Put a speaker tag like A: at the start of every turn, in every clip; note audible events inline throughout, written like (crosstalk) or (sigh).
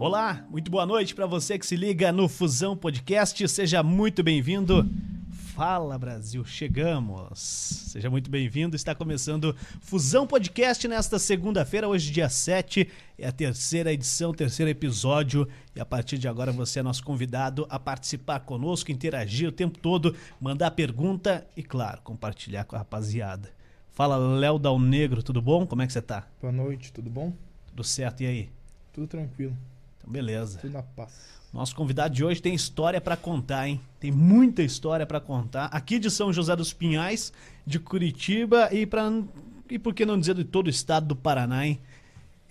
A: Olá, muito boa noite para você que se liga no Fusão Podcast. Seja muito bem-vindo. Fala Brasil, chegamos. Seja muito bem-vindo. Está começando Fusão Podcast nesta segunda-feira, hoje dia 7, é a terceira edição, terceiro episódio, e a partir de agora você é nosso convidado a participar conosco, interagir o tempo todo, mandar pergunta e claro, compartilhar com a rapaziada. Fala Léo Dal Negro, tudo bom? Como é que você tá?
B: Boa noite, tudo bom?
A: Tudo certo e aí?
B: Tudo tranquilo.
A: Então beleza.
B: Tudo na paz.
A: Nosso convidado de hoje tem história para contar, hein? Tem muita história para contar. Aqui de São José dos Pinhais, de Curitiba e para e por que não dizer de todo o estado do Paraná, hein?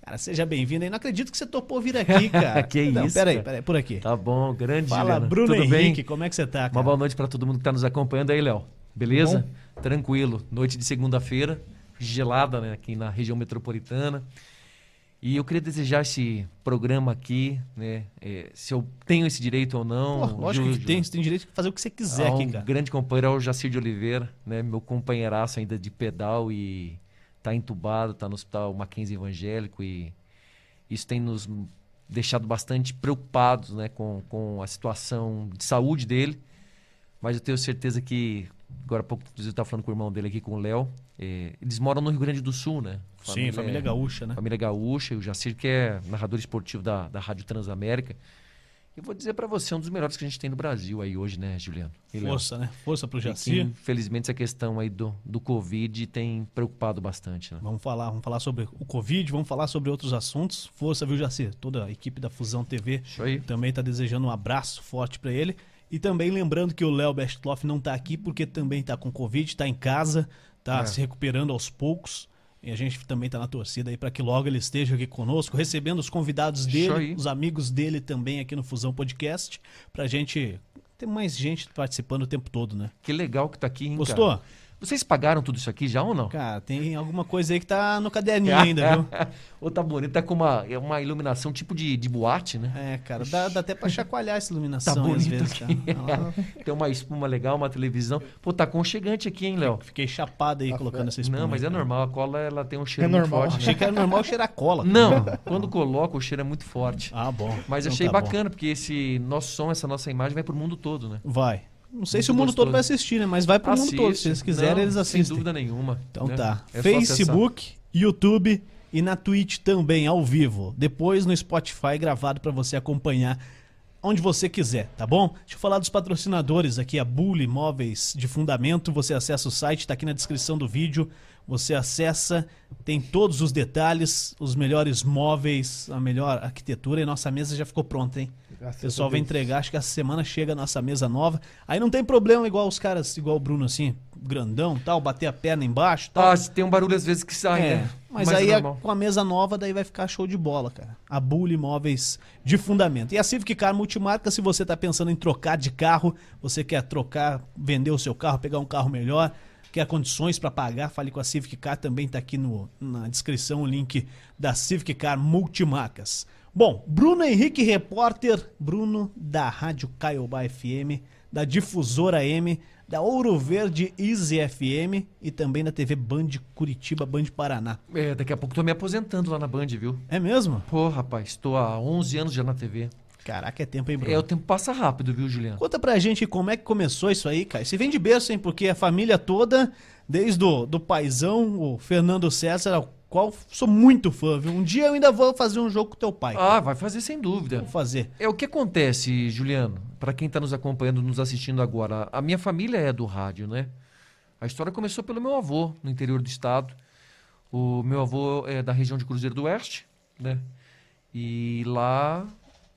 A: Cara, seja bem-vindo aí. Não acredito que você topou vir aqui, (laughs) cara.
C: que
A: não,
C: isso?
A: Peraí,
C: cara.
A: peraí, por aqui.
C: Tá bom, grande
A: Fala,
C: Juliana.
A: Bruno
C: Tudo
A: Henrique,
C: bem?
A: como é que você tá, cara?
C: Uma boa noite para todo mundo que tá nos acompanhando aí, Léo. Beleza? Tranquilo. Noite de segunda-feira, gelada, né, aqui na região metropolitana. E eu queria desejar esse programa aqui, né? é, se eu tenho esse direito ou não.
A: Pô, lógico
C: Ju-
A: que tem, você tem direito de fazer o que você quiser
C: a
A: aqui,
C: um
A: cara.
C: grande companheiro é o Jacir de Oliveira, né? Meu companheiraço ainda de pedal e tá entubado, tá no hospital Mackenzie Evangélico e isso tem nos deixado bastante preocupados, né? Com, com a situação de saúde dele. Mas eu tenho certeza que, agora há pouco, inclusive, estava falando com o irmão dele aqui, com o Léo. é, eles moram no Rio Grande do Sul, né?
A: Sim, família gaúcha, né?
C: Família Gaúcha, e o Jacir, que é narrador esportivo da, da Rádio Transamérica. Eu vou dizer para você, é um dos melhores que a gente tem no Brasil aí hoje, né, Juliano? E Léo?
A: Força, né? Força pro Jacir.
C: infelizmente, essa questão aí do, do Covid tem preocupado bastante, né?
A: Vamos falar, vamos falar sobre o Covid, vamos falar sobre outros assuntos. Força, viu, Jacir? Toda a equipe da Fusão TV também está desejando um abraço forte para ele. E também lembrando que o Léo Bestloff não está aqui porque também está com Covid, está em casa, está
C: É.
A: se recuperando aos poucos. E a gente também está na torcida aí para que logo ele esteja aqui conosco, recebendo os convidados dele, os amigos dele também aqui no Fusão Podcast, para a gente ter mais gente participando o tempo todo, né?
C: Que legal que tá aqui, hein,
A: Gostou?
C: cara? Vocês pagaram tudo isso aqui já ou não?
A: Cara, tem alguma coisa aí que tá no caderninho ainda, viu?
C: Ou tá bonito, tá com uma, é uma iluminação tipo de, de boate, né?
A: É, cara, dá, dá até pra chacoalhar essa iluminação
C: Tá bonito
A: vezes, cara. Ah, (laughs)
C: Tem uma espuma legal, uma televisão. Pô, tá aconchegante aqui, hein, Léo?
A: Fiquei chapado aí
B: Tá
A: colocando essa espuma.
C: Não, mas
A: aí,
C: é
A: cara.
C: normal. A cola, ela tem um cheiro
B: É
C: muito
B: normal.
C: forte,
A: Achei
C: né?
A: que era normal cheirar cola. cara.
C: Não, (laughs) quando coloca, o cheiro é muito forte.
A: Ah, bom.
C: Mas
A: Então
C: achei
A: tá bom.
C: bacana, porque esse nosso som, essa nossa imagem vai pro mundo todo, né?
A: Vai. Não sei
C: Muito
A: se o mundo
C: gostoso.
A: todo vai assistir, né? Mas vai pro mundo todo. Se eles quiserem,
C: Não,
A: eles assistem.
C: Sem dúvida nenhuma.
A: Então
C: né?
A: tá.
C: É.
A: Facebook, YouTube e na Twitch também, ao vivo. Depois no Spotify, gravado pra você acompanhar onde você quiser, tá bom? Deixa eu falar dos patrocinadores aqui, a Bully Móveis de Fundamento. Você acessa o site, tá aqui na descrição do vídeo. Você acessa, tem todos os detalhes, os melhores móveis, a melhor arquitetura e nossa mesa já ficou pronta, hein? O
B: Graças
A: pessoal
B: a
A: vai entregar, acho que essa semana chega a nossa mesa nova. Aí não tem problema igual os caras, igual o Bruno assim, grandão, tal, bater a perna embaixo, tal.
C: Ah, se tem um barulho às vezes que sai,
A: É,
C: né?
A: mas,
C: é
A: aí
C: normal.
A: com a mesa nova, daí vai ficar show de bola, cara. A Bully Imóveis de Fundamento. E a Civic Car Multimarca, se você tá pensando em trocar de carro, você quer trocar, vender o seu carro, pegar um carro melhor, quer condições para pagar, fale com a Civic Car, também tá aqui no, na descrição o link da Civic Car Multimarcas. Bom, Bruno Henrique, repórter, Bruno da Rádio Caiobá FM, da Difusora M, da Ouro Verde Easy FM e também da TV Band Curitiba, Band Paraná.
C: É, daqui a pouco tô me aposentando lá na Band, viu?
A: É mesmo?
C: Pô, rapaz, tô há 11 anos já na TV.
A: Caraca, é tempo, hein, Bruno?
C: É, o tempo passa rápido, viu, Juliano?
A: Conta pra gente como é que começou isso aí, cara. Você vem de berço, hein? Porque a família toda, desde o do paizão, o Fernando César, ao qual sou muito fã, viu? Um dia eu ainda vou fazer um jogo com teu pai.
C: Ah, vai fazer sem dúvida.
A: Vou fazer.
C: É o que acontece, Juliano, para quem tá nos acompanhando, nos assistindo agora. A minha família é do rádio, né? A história começou pelo meu avô, no interior do estado. O meu avô é da região de Cruzeiro do Oeste, né? E lá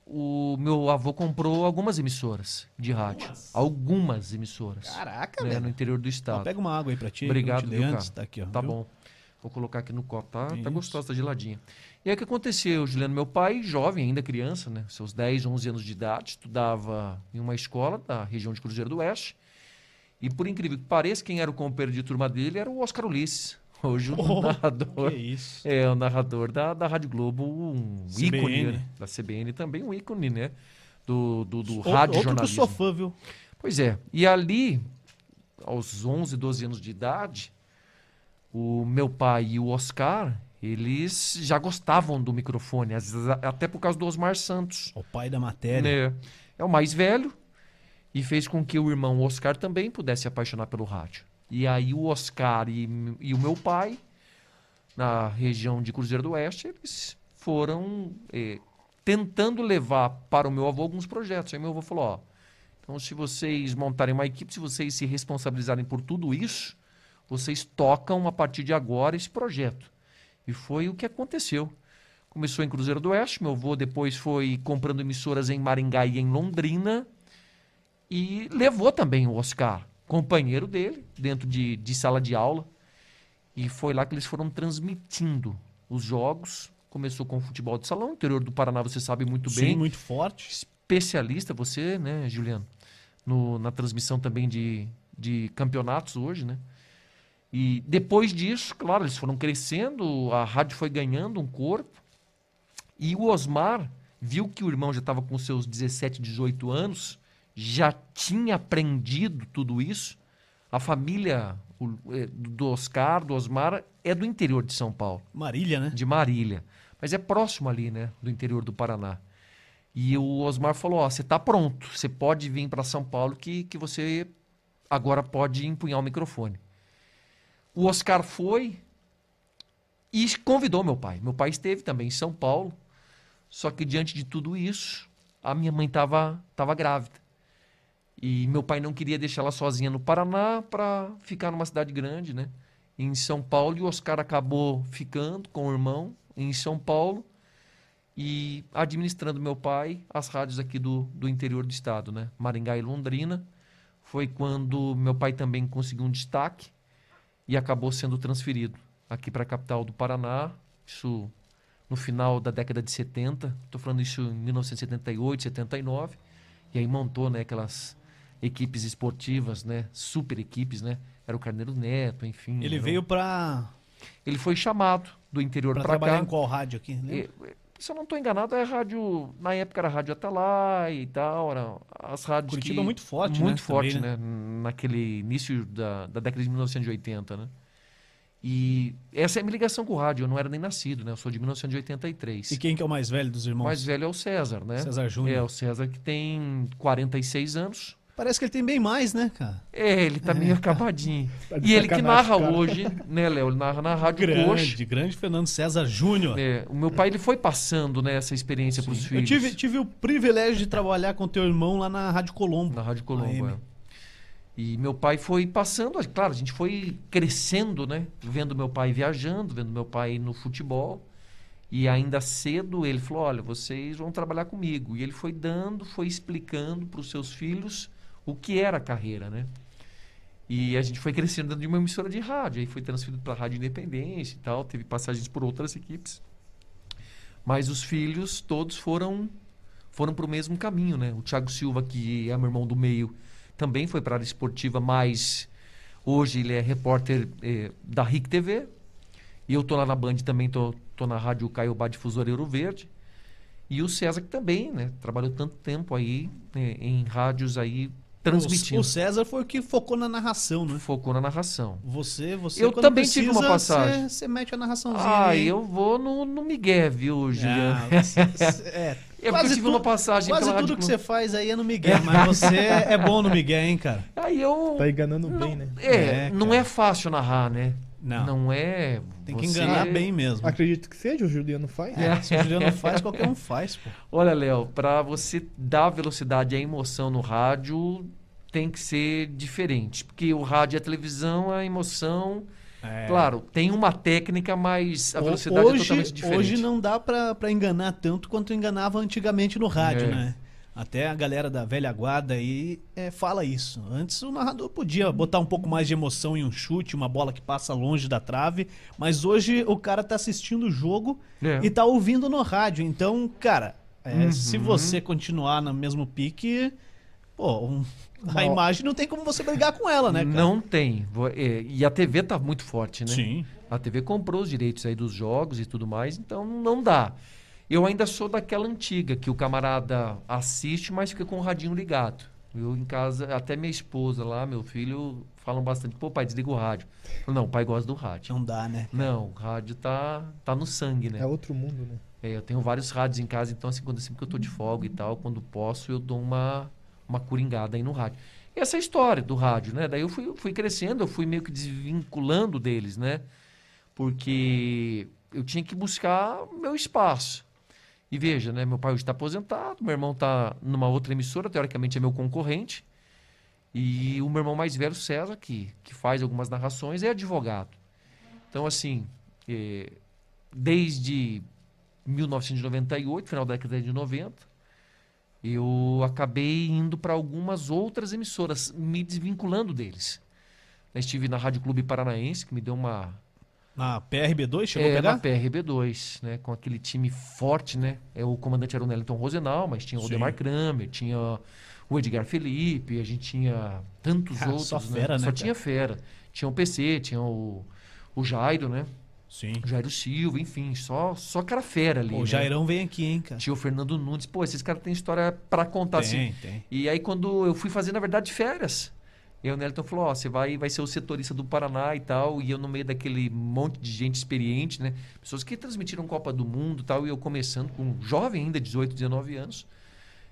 C: o meu avô comprou algumas emissoras de rádio. Algumas emissoras.
A: Caraca,
C: né,
A: velho.
C: no interior do
A: Ó,
C: estado.
A: pega uma água aí pra ti.
C: Obrigado,
A: que eu te
C: viu,
A: dei
C: cara?
A: antes. Tá aqui, ó.
C: Tá
A: viu?
C: bom. Vou colocar aqui no copo, tá? Tá gostosa, tá geladinha. E aí o que aconteceu, Juliano? Meu pai, jovem, ainda criança, né? Seus 10, 11 anos de idade, estudava em uma escola da região de Cruzeiro do Oeste. E por incrível que pareça, quem era o companheiro de turma dele era o Oscar Ulisses. (laughs) Hoje o
A: Oh,
C: narrador.
A: Que isso.
C: É, o narrador da, da Rádio Globo, um
A: CBN.
C: ícone, né? Da CBN também, um ícone, né? Do, do, do
A: Outro-
C: rádio
A: Outro que eu sou
C: jornalismo.
A: fã, viu?
C: Pois é. E ali, aos 11, 12 anos de idade, o meu pai e o Oscar, eles já gostavam do microfone, às vezes a- até por causa do Osmar Santos.
A: O pai da matéria.
C: né? É o mais velho e fez com que o irmão Oscar também pudesse se apaixonar pelo rádio. E aí o Oscar e, e o meu pai, na região de Cruzeiro do Oeste, eles foram eh, tentando levar para o meu avô alguns projetos. Aí meu avô falou, ó, então se vocês montarem uma equipe, se vocês se responsabilizarem por tudo isso, vocês tocam a partir de agora esse projeto. E foi o que aconteceu. Começou em Cruzeiro do Oeste, meu avô depois foi comprando emissoras em Maringá e em Londrina e levou também o Oscar, companheiro dele, dentro de, de sala de aula. E foi lá que eles foram transmitindo os jogos. Começou com o futebol de salão, interior do Paraná, você sabe muito
A: Sim,
C: bem.
A: muito forte.
C: Especialista, você, né, Juliano? No, na transmissão também de, de campeonatos hoje, né? E depois disso, claro, eles foram crescendo, a rádio foi ganhando um corpo. E o Osmar viu que o irmão já estava com seus 17, 18 anos, já tinha aprendido tudo isso. A família o- eh, do Oscar, do Osmar, é do interior de São Paulo
A: Marília, né?
C: de Marília. Mas é próximo ali, né? Do interior do Paraná. E o Osmar falou: Ó, você está pronto, você pode vir para São Paulo que, que você agora pode empunhar o microfone. O Oscar foi e convidou meu pai. Meu pai esteve também em São Paulo, só que diante de tudo isso, a minha mãe estava tava grávida. E meu pai não queria deixar ela sozinha no Paraná para ficar numa cidade grande, né? Em São Paulo, e o Oscar acabou ficando com o irmão em São Paulo e administrando meu pai as rádios aqui do, do interior do estado, né? Maringá e Londrina. Foi quando meu pai também conseguiu um destaque e acabou sendo transferido aqui para a capital do Paraná. Isso no final da década de 70. Estou falando isso em 1978, 79. E aí montou né, aquelas equipes esportivas, né? Super equipes, né? Era o Carneiro Neto, enfim.
A: Ele veio pra,
C: Ele foi chamado do interior para
A: trabalhar
C: cá.
A: em qual rádio aqui? né?
C: Se eu não estou enganado, é rádio. Na época era rádio Atalaia e tal. Era as rádios.
A: Curitiba
C: que-
A: é muito forte, né,
C: Muito forte,
A: também,
C: né? Naquele início da, da década de 1980, né? E essa é a minha ligação com o rádio. Eu não era nem nascido, né? Eu sou de 1983.
A: E quem que é o mais velho dos
C: O
A: irmãos?
C: mais velho é o César, né?
A: César Júnior.
C: É, o César que tem 46 anos.
A: Parece que ele tem bem mais, né, cara?
C: É, ele tá meio acabadinho.
B: Tá
C: e ele que narra
B: cara.
C: hoje, né, Léo? Ele narra na Rádio Coxa.
A: Grande, grande Fernando César Júnior.
C: É, o meu pai ele foi passando né, essa experiência para os
A: Eu
C: filhos.
A: tive, tive o privilégio de trabalhar com teu irmão lá na Rádio Colombo.
C: Na Rádio Colombo,
A: AM.
C: é. E meu pai foi passando, é claro, a gente foi crescendo, né? Vendo meu pai viajando, vendo meu pai no futebol. E ainda cedo ele falou: olha, vocês vão trabalhar comigo. E ele foi dando, foi explicando para os seus filhos o que era a carreira, né? E a gente foi crescendo dentro de uma emissora de rádio. Aí foi transferido para a Rádio Independência e tal. Teve passagens por outras equipes. Mas os filhos todos foram foram para o mesmo caminho, né? O Thiago Silva, que é meu irmão do meio, também foi para a área esportiva, mas hoje ele é repórter eh, da RIC TV. E eu tô lá na Band também, tô, tô na Rádio Caiobá Difusora Ouro Verde. E o César que também, né? Trabalhou tanto tempo aí né, em rádios aí transmitindo.
A: O, o César foi o que focou na narração, né?
C: Focou na narração.
A: Você, você
C: Eu também tive
A: precisa,
C: uma passagem.
A: Você, você mete a narraçãozinha
C: Ah,
A: aí.
C: eu vou no, no Miguel, viu, Juliano?
A: Ah, você- você- é, (laughs)
C: É porque eu tive uma passagem
A: Quase
C: pela
A: tudo
C: Rádio
A: que você faz aí é no Miguel, mas você é bom no Miguel, hein, cara?
C: Aí eu.
B: Tá enganando
C: não,
B: bem, né?
C: É,
A: É,
C: não é fácil narrar, né?
A: Não.
C: Não é.
A: Tem que
C: você-
A: enganar bem mesmo.
B: Acredito que seja, o Juliano faz.
A: É, se o Juliano faz, qualquer um faz, pô. (laughs)
C: Olha, Léo, para você dar velocidade e emoção no rádio, tem que ser diferente. Porque o rádio e a televisão, a emoção.
A: É.
C: Claro, tem uma técnica, mas a velocidade
A: hoje,
C: é totalmente diferente.
A: Hoje não dá pra, pra enganar tanto quanto enganava antigamente no rádio,
C: É.
A: né? Até a galera da velha guarda aí é, fala isso. Antes o narrador podia botar um pouco mais de emoção em um chute, uma bola que passa longe da trave, mas hoje o cara tá assistindo o jogo
C: É.
A: e tá ouvindo no rádio. Então, cara, é,
C: Uhum.
A: se você continuar no mesmo pique, pô, um- a
B: Bom.
A: imagem não tem como você brigar com ela, né, cara?
C: Não tem. É, e a TV tá muito forte, né?
A: Sim.
C: A TV comprou os direitos aí dos jogos e tudo mais, então não dá. Eu ainda sou daquela antiga que o camarada assiste, mas fica com o radinho ligado. Eu em casa, até minha esposa lá, meu filho, falam bastante, pô, pai, desliga o rádio. Falo, não, o pai gosta do rádio.
A: Não dá, né?
C: Não, o rádio tá, tá no sangue, né?
B: É outro mundo, né?
C: É, eu tenho vários rádios em casa, então assim, quando sempre que eu tô de folga e tal, quando posso, eu dou uma, uma coringada aí no rádio. E essa é a história do rádio, né? Daí eu fui, fui crescendo, eu fui meio que desvinculando deles, né? Porque eu tinha que buscar meu espaço. E veja, né? Meu pai hoje está aposentado, meu irmão está numa outra emissora, teoricamente é meu concorrente. E o meu irmão mais velho, César, que, que faz algumas narrações, é advogado. Então, assim, eh, desde 1998, final da década de 90, eu acabei indo para algumas outras emissoras, me desvinculando deles. Estive na Rádio Clube Paranaense, que me deu uma.
A: Na PRB2, chegou a
C: É,
A: pegar?
C: na PRB2, né? Com aquele time forte, né? É, o comandante era o Nellington Rosenal, mas tinha o. Odemar Kramer, tinha o Edgar Felipe, a gente tinha tantos
A: Ah,
C: outros.
A: só fera, né,
C: Só
A: cara?
C: tinha fera. Tinha o PC, tinha o, o Jairo, né?
A: Sim.
C: O Jairo Silva, enfim, só, só cara fera ali.
A: Pô, o
C: né?
A: Jairão vem aqui, hein, cara?
C: Tinha o Fernando Nunes. Pô, esses caras têm história pra contar, assim.
A: Tem, tem.
C: E aí, quando eu fui fazer, na verdade, férias, e o Nelton falou, ó, você vai, vai ser o setorista do Paraná e tal, e eu no meio daquele monte de gente experiente, né? Pessoas que transmitiram Copa do Mundo e tal, e eu começando com jovem ainda, 18, 19 anos.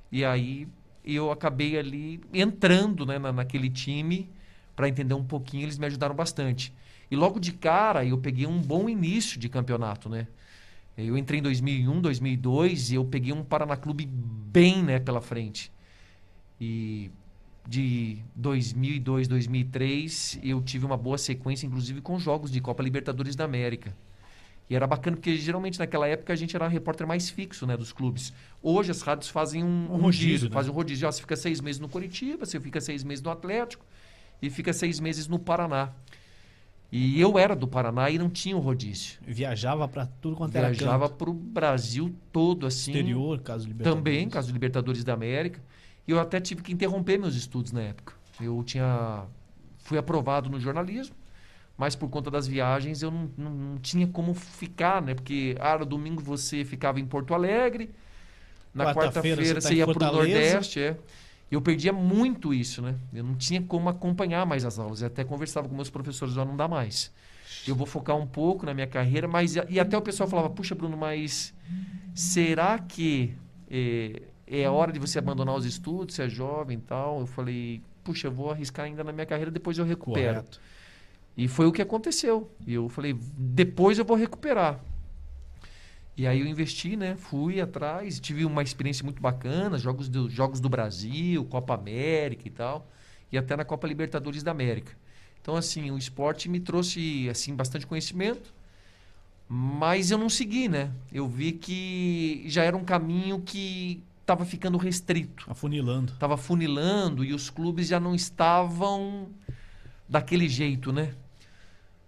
C: E aí eu acabei ali entrando né, na, naquele time para entender um pouquinho, eles me ajudaram bastante. E logo de cara eu peguei um bom início de campeonato, né? Eu entrei em 2001, 2002 e eu peguei um Paraná Clube bem, né, pela frente. E de 2002, 2003 eu tive uma boa sequência, inclusive com jogos de Copa Libertadores da América. E era bacana porque geralmente naquela época a gente era repórter mais fixo, né, dos clubes. Hoje as rádios fazem um,
A: Um
C: um
A: rodízio, né?
C: fazem um rodízio. Ó, você fica seis meses no Curitiba, você fica seis meses no Atlético e fica seis meses no Paraná. E eu era do Paraná e não tinha o rodízio.
A: Viajava pra tudo quanto era
C: Viajava
A: canto.
C: pro Brasil todo, assim.
A: Exterior, caso Libertadores.
C: Também, caso do Libertadores da América. E eu até tive que interromper meus estudos na época. Eu tinha. Fui aprovado no jornalismo, mas por conta das viagens eu não, não, não tinha como ficar, né? Porque, ah, no domingo você ficava em Porto Alegre, na
A: Quarta-feira
C: quarta-feira
A: você tá
C: você ia para o. Nordeste, é. Eu perdia muito isso, né? Eu não tinha como acompanhar mais as aulas. Eu até conversava com meus professores, ó, não dá mais. Eu vou focar um pouco na minha carreira, mas e até o pessoal falava, puxa, Bruno, mas será que é, é hora de você abandonar os estudos, você é jovem e tal? Eu falei, puxa, eu vou arriscar ainda na minha carreira, depois eu recupero.
A: Correto.
C: E foi o que aconteceu. E eu falei, depois eu vou recuperar. E aí eu investi, né? Fui atrás, tive uma experiência muito bacana, jogos do, jogos do Brasil, Copa América e tal, e até na Copa Libertadores da América. Então assim, o esporte me trouxe assim bastante conhecimento, mas eu não segui, né? Eu vi que já era um caminho que estava ficando restrito
A: Afunilando.
C: estava funilando e os clubes já não estavam daquele jeito, né?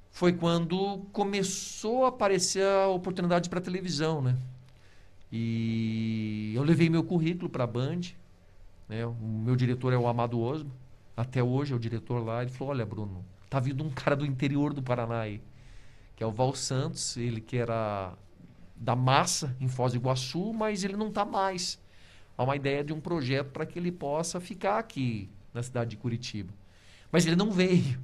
C: Foi quando começou a aparecer a oportunidade para televisão, né? E eu levei meu currículo para a Band, né? O meu diretor é o Amado Osmo, até hoje é o diretor lá. Ele falou: Olha, Bruno, tá vindo um cara do interior do Paraná aí, que é o Val Santos, ele que era da massa em Foz do Iguaçu, mas ele não tá mais há uma ideia de um projeto para que ele possa ficar aqui na cidade de Curitiba. Mas ele não veio.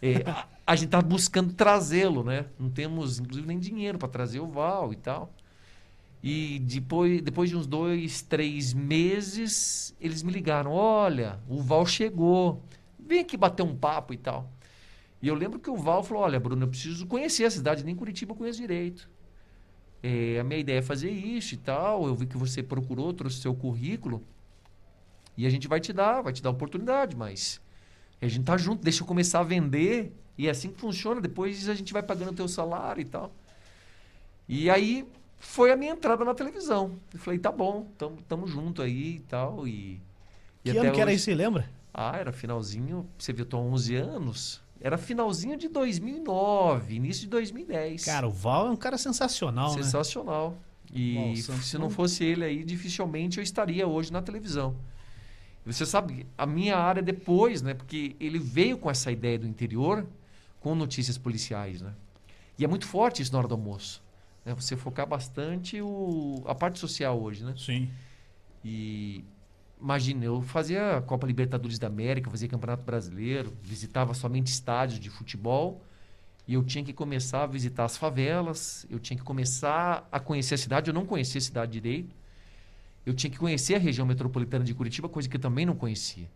C: É, a, a gente está buscando trazê-lo, né? Não temos, inclusive, nem dinheiro para trazer o Val e tal. E depois, depois de uns dois, três meses, eles me ligaram: Olha, o Val chegou. Vem aqui bater um papo e tal. E eu lembro que o Val falou: Olha, Bruno, eu preciso conhecer a cidade, nem Curitiba eu conheço direito. É, a minha ideia é fazer isso e tal. Eu vi que você procurou, trouxe seu currículo. E a gente vai te dar, vai te dar oportunidade, mas a gente tá junto, deixa eu começar a vender. E é assim que funciona. Depois a gente vai pagando o teu salário e tal. E aí foi a minha entrada na televisão. Eu falei, tá bom, tamo, tamo junto aí e tal. E, e
A: Que ano que era isso, você lembra?
C: Ah, era finalzinho. Você viu, eu tô há 11 anos. Era finalzinho de 2009, início de 2010.
A: Cara, o Val é um cara sensacional, né?
C: Sensacional. E
A: Bom, o Santos
C: se não fosse ele aí, dificilmente eu estaria hoje na televisão. E Você sabe, a minha área depois, né? Porque ele veio com essa ideia do interior com notícias policiais, né? E é muito forte isso na hora do almoço. Né? Você focar bastante o, a parte social hoje, né?
A: Sim.
C: E imagina, eu fazia Copa Libertadores da América, fazia Campeonato Brasileiro, visitava somente estádios de futebol e eu tinha que começar a visitar as favelas, eu tinha que começar a conhecer a cidade, eu não conhecia a cidade direito. Eu tinha que conhecer a região metropolitana de Curitiba, coisa que eu também não conhecia.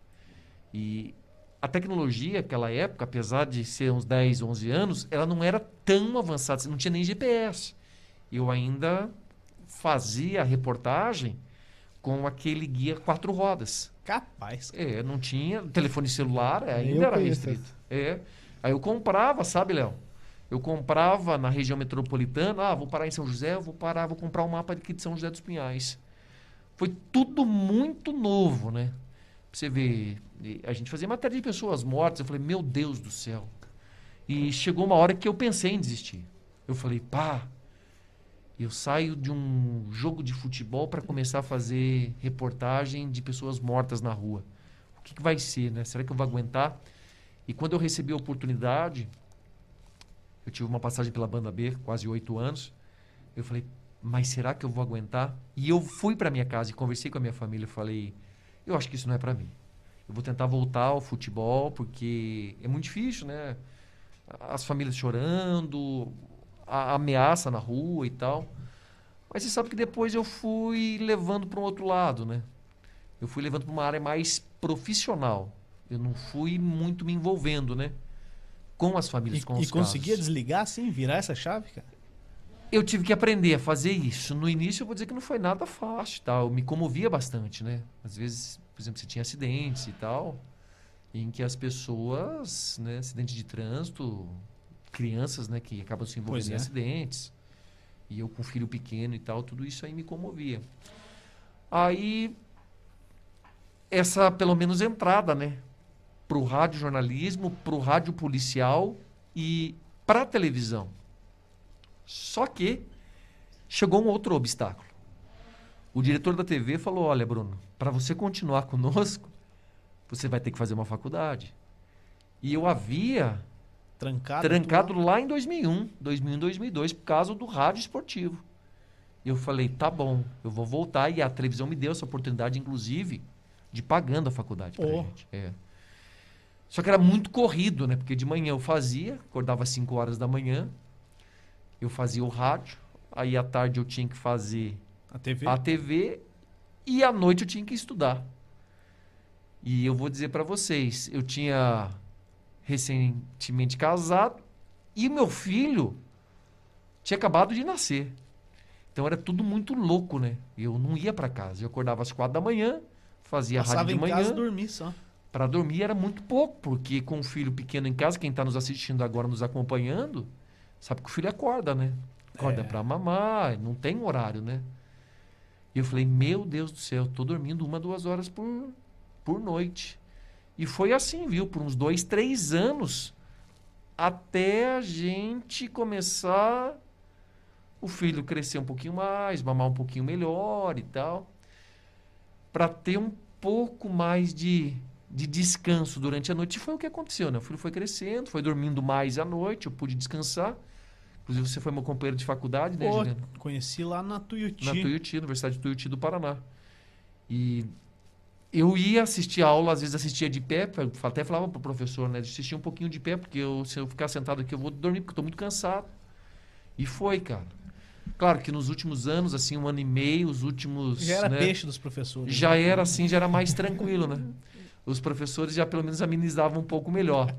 C: E a tecnologia, aquela época, apesar de ser uns 10, 11 anos, ela não era tão avançada, não tinha nem GPS. Eu ainda fazia a reportagem com aquele guia quatro rodas.
A: Capaz.
C: É, não tinha telefone celular, ainda era restrito. É. Aí eu comprava, sabe, Léo? Eu comprava na região metropolitana, ah, vou parar em São José, vou parar, vou comprar um mapa aqui de São José dos Pinhais. Foi tudo muito novo, né? Pra você ver, a gente fazia matéria de pessoas mortas, eu falei, meu Deus do céu. E chegou uma hora que eu pensei em desistir. Eu falei, pá, eu saio de um jogo de futebol para começar a fazer reportagem de pessoas mortas na rua. O que, que vai ser, né? Será que eu vou aguentar? E quando eu recebi a oportunidade, eu tive uma passagem pela banda B, quase oito anos. Eu falei, mas será que eu vou aguentar? E eu fui para minha casa e conversei com a minha família. Falei, eu acho que isso não é para mim. Eu vou tentar voltar ao futebol porque é muito difícil, né? As famílias chorando, a ameaça na rua e tal. Mas você sabe que depois eu fui levando para um outro lado, né? Eu fui levando para uma área mais profissional. Eu não fui muito me envolvendo, né? Com as famílias,
A: E,
C: com
A: e
C: os
A: conseguia
C: casos.
A: desligar assim, virar essa chave, cara?
C: Eu tive que aprender a fazer isso. No início, eu vou dizer que não foi nada fácil, tá? Eu me comovia bastante, né? Às vezes, por exemplo, você tinha acidentes e tal, em que as pessoas, né, acidente de trânsito, crianças, né, que acabam se envolvendo
A: Pois
C: em
A: é.
C: acidentes, e eu com filho pequeno e tal, tudo isso aí me comovia. Aí, essa, pelo menos, entrada, né? Pro rádio jornalismo, pro rádio policial e pra televisão. Só que chegou um outro obstáculo. O diretor da TV falou: Olha, Bruno, para você continuar (laughs) conosco, você vai ter que fazer uma faculdade. E eu havia
A: Trancado.
C: trancado lá em 2001, 2001, 2002, por causa do rádio esportivo. E eu falei: Tá bom, eu vou voltar. E a televisão me deu essa oportunidade, inclusive, de pagando a faculdade pra
A: Oh.
C: gente. É. Só que era muito corrido, né? Porque de manhã eu fazia, acordava às 5 horas da manhã, eu fazia o rádio, aí à tarde eu tinha que fazer
A: A TV.
C: a TV e à noite eu tinha que estudar. E eu vou dizer para vocês, eu tinha recentemente casado e meu filho tinha acabado de nascer. Então era tudo muito louco, né? Eu não ia para casa. Eu acordava às quatro da manhã, fazia
A: Passava
C: rádio de
A: em
C: manhã.
A: casa e dormia só.
C: Para dormir era muito pouco, porque com um filho pequeno em casa, quem está nos assistindo agora, nos acompanhando, sabe que o filho acorda, né? Acorda
A: É.
C: para mamar, não tem horário, né? E eu falei, meu Deus do céu, tô dormindo uma, duas horas por, por noite. E foi assim, viu? Por uns dois, três anos, até a gente começar o filho crescer um pouquinho mais, mamar um pouquinho melhor e tal, para ter um pouco mais de, de descanso durante a noite. E foi o que aconteceu, né? O filho foi crescendo, foi dormindo mais à noite, eu pude descansar. Inclusive, você foi meu companheiro de faculdade, né,
A: Pô,
C: Juliano?
A: conheci lá na Tuiuti.
C: Na Tuiuti, Universidade de Tuiuti do Paraná. E eu ia assistir a aula, às vezes assistia de pé, até falava pro professor, né? Assistia um pouquinho de pé, porque eu, se eu ficar sentado aqui eu vou dormir, porque tô muito cansado. E foi, cara. Claro que nos últimos anos, assim, um ano e meio, os últimos.
A: Já era
C: né,
A: peixe dos professores.
C: já era assim, já era mais tranquilo, né? Os professores já pelo menos amenizavam um pouco melhor.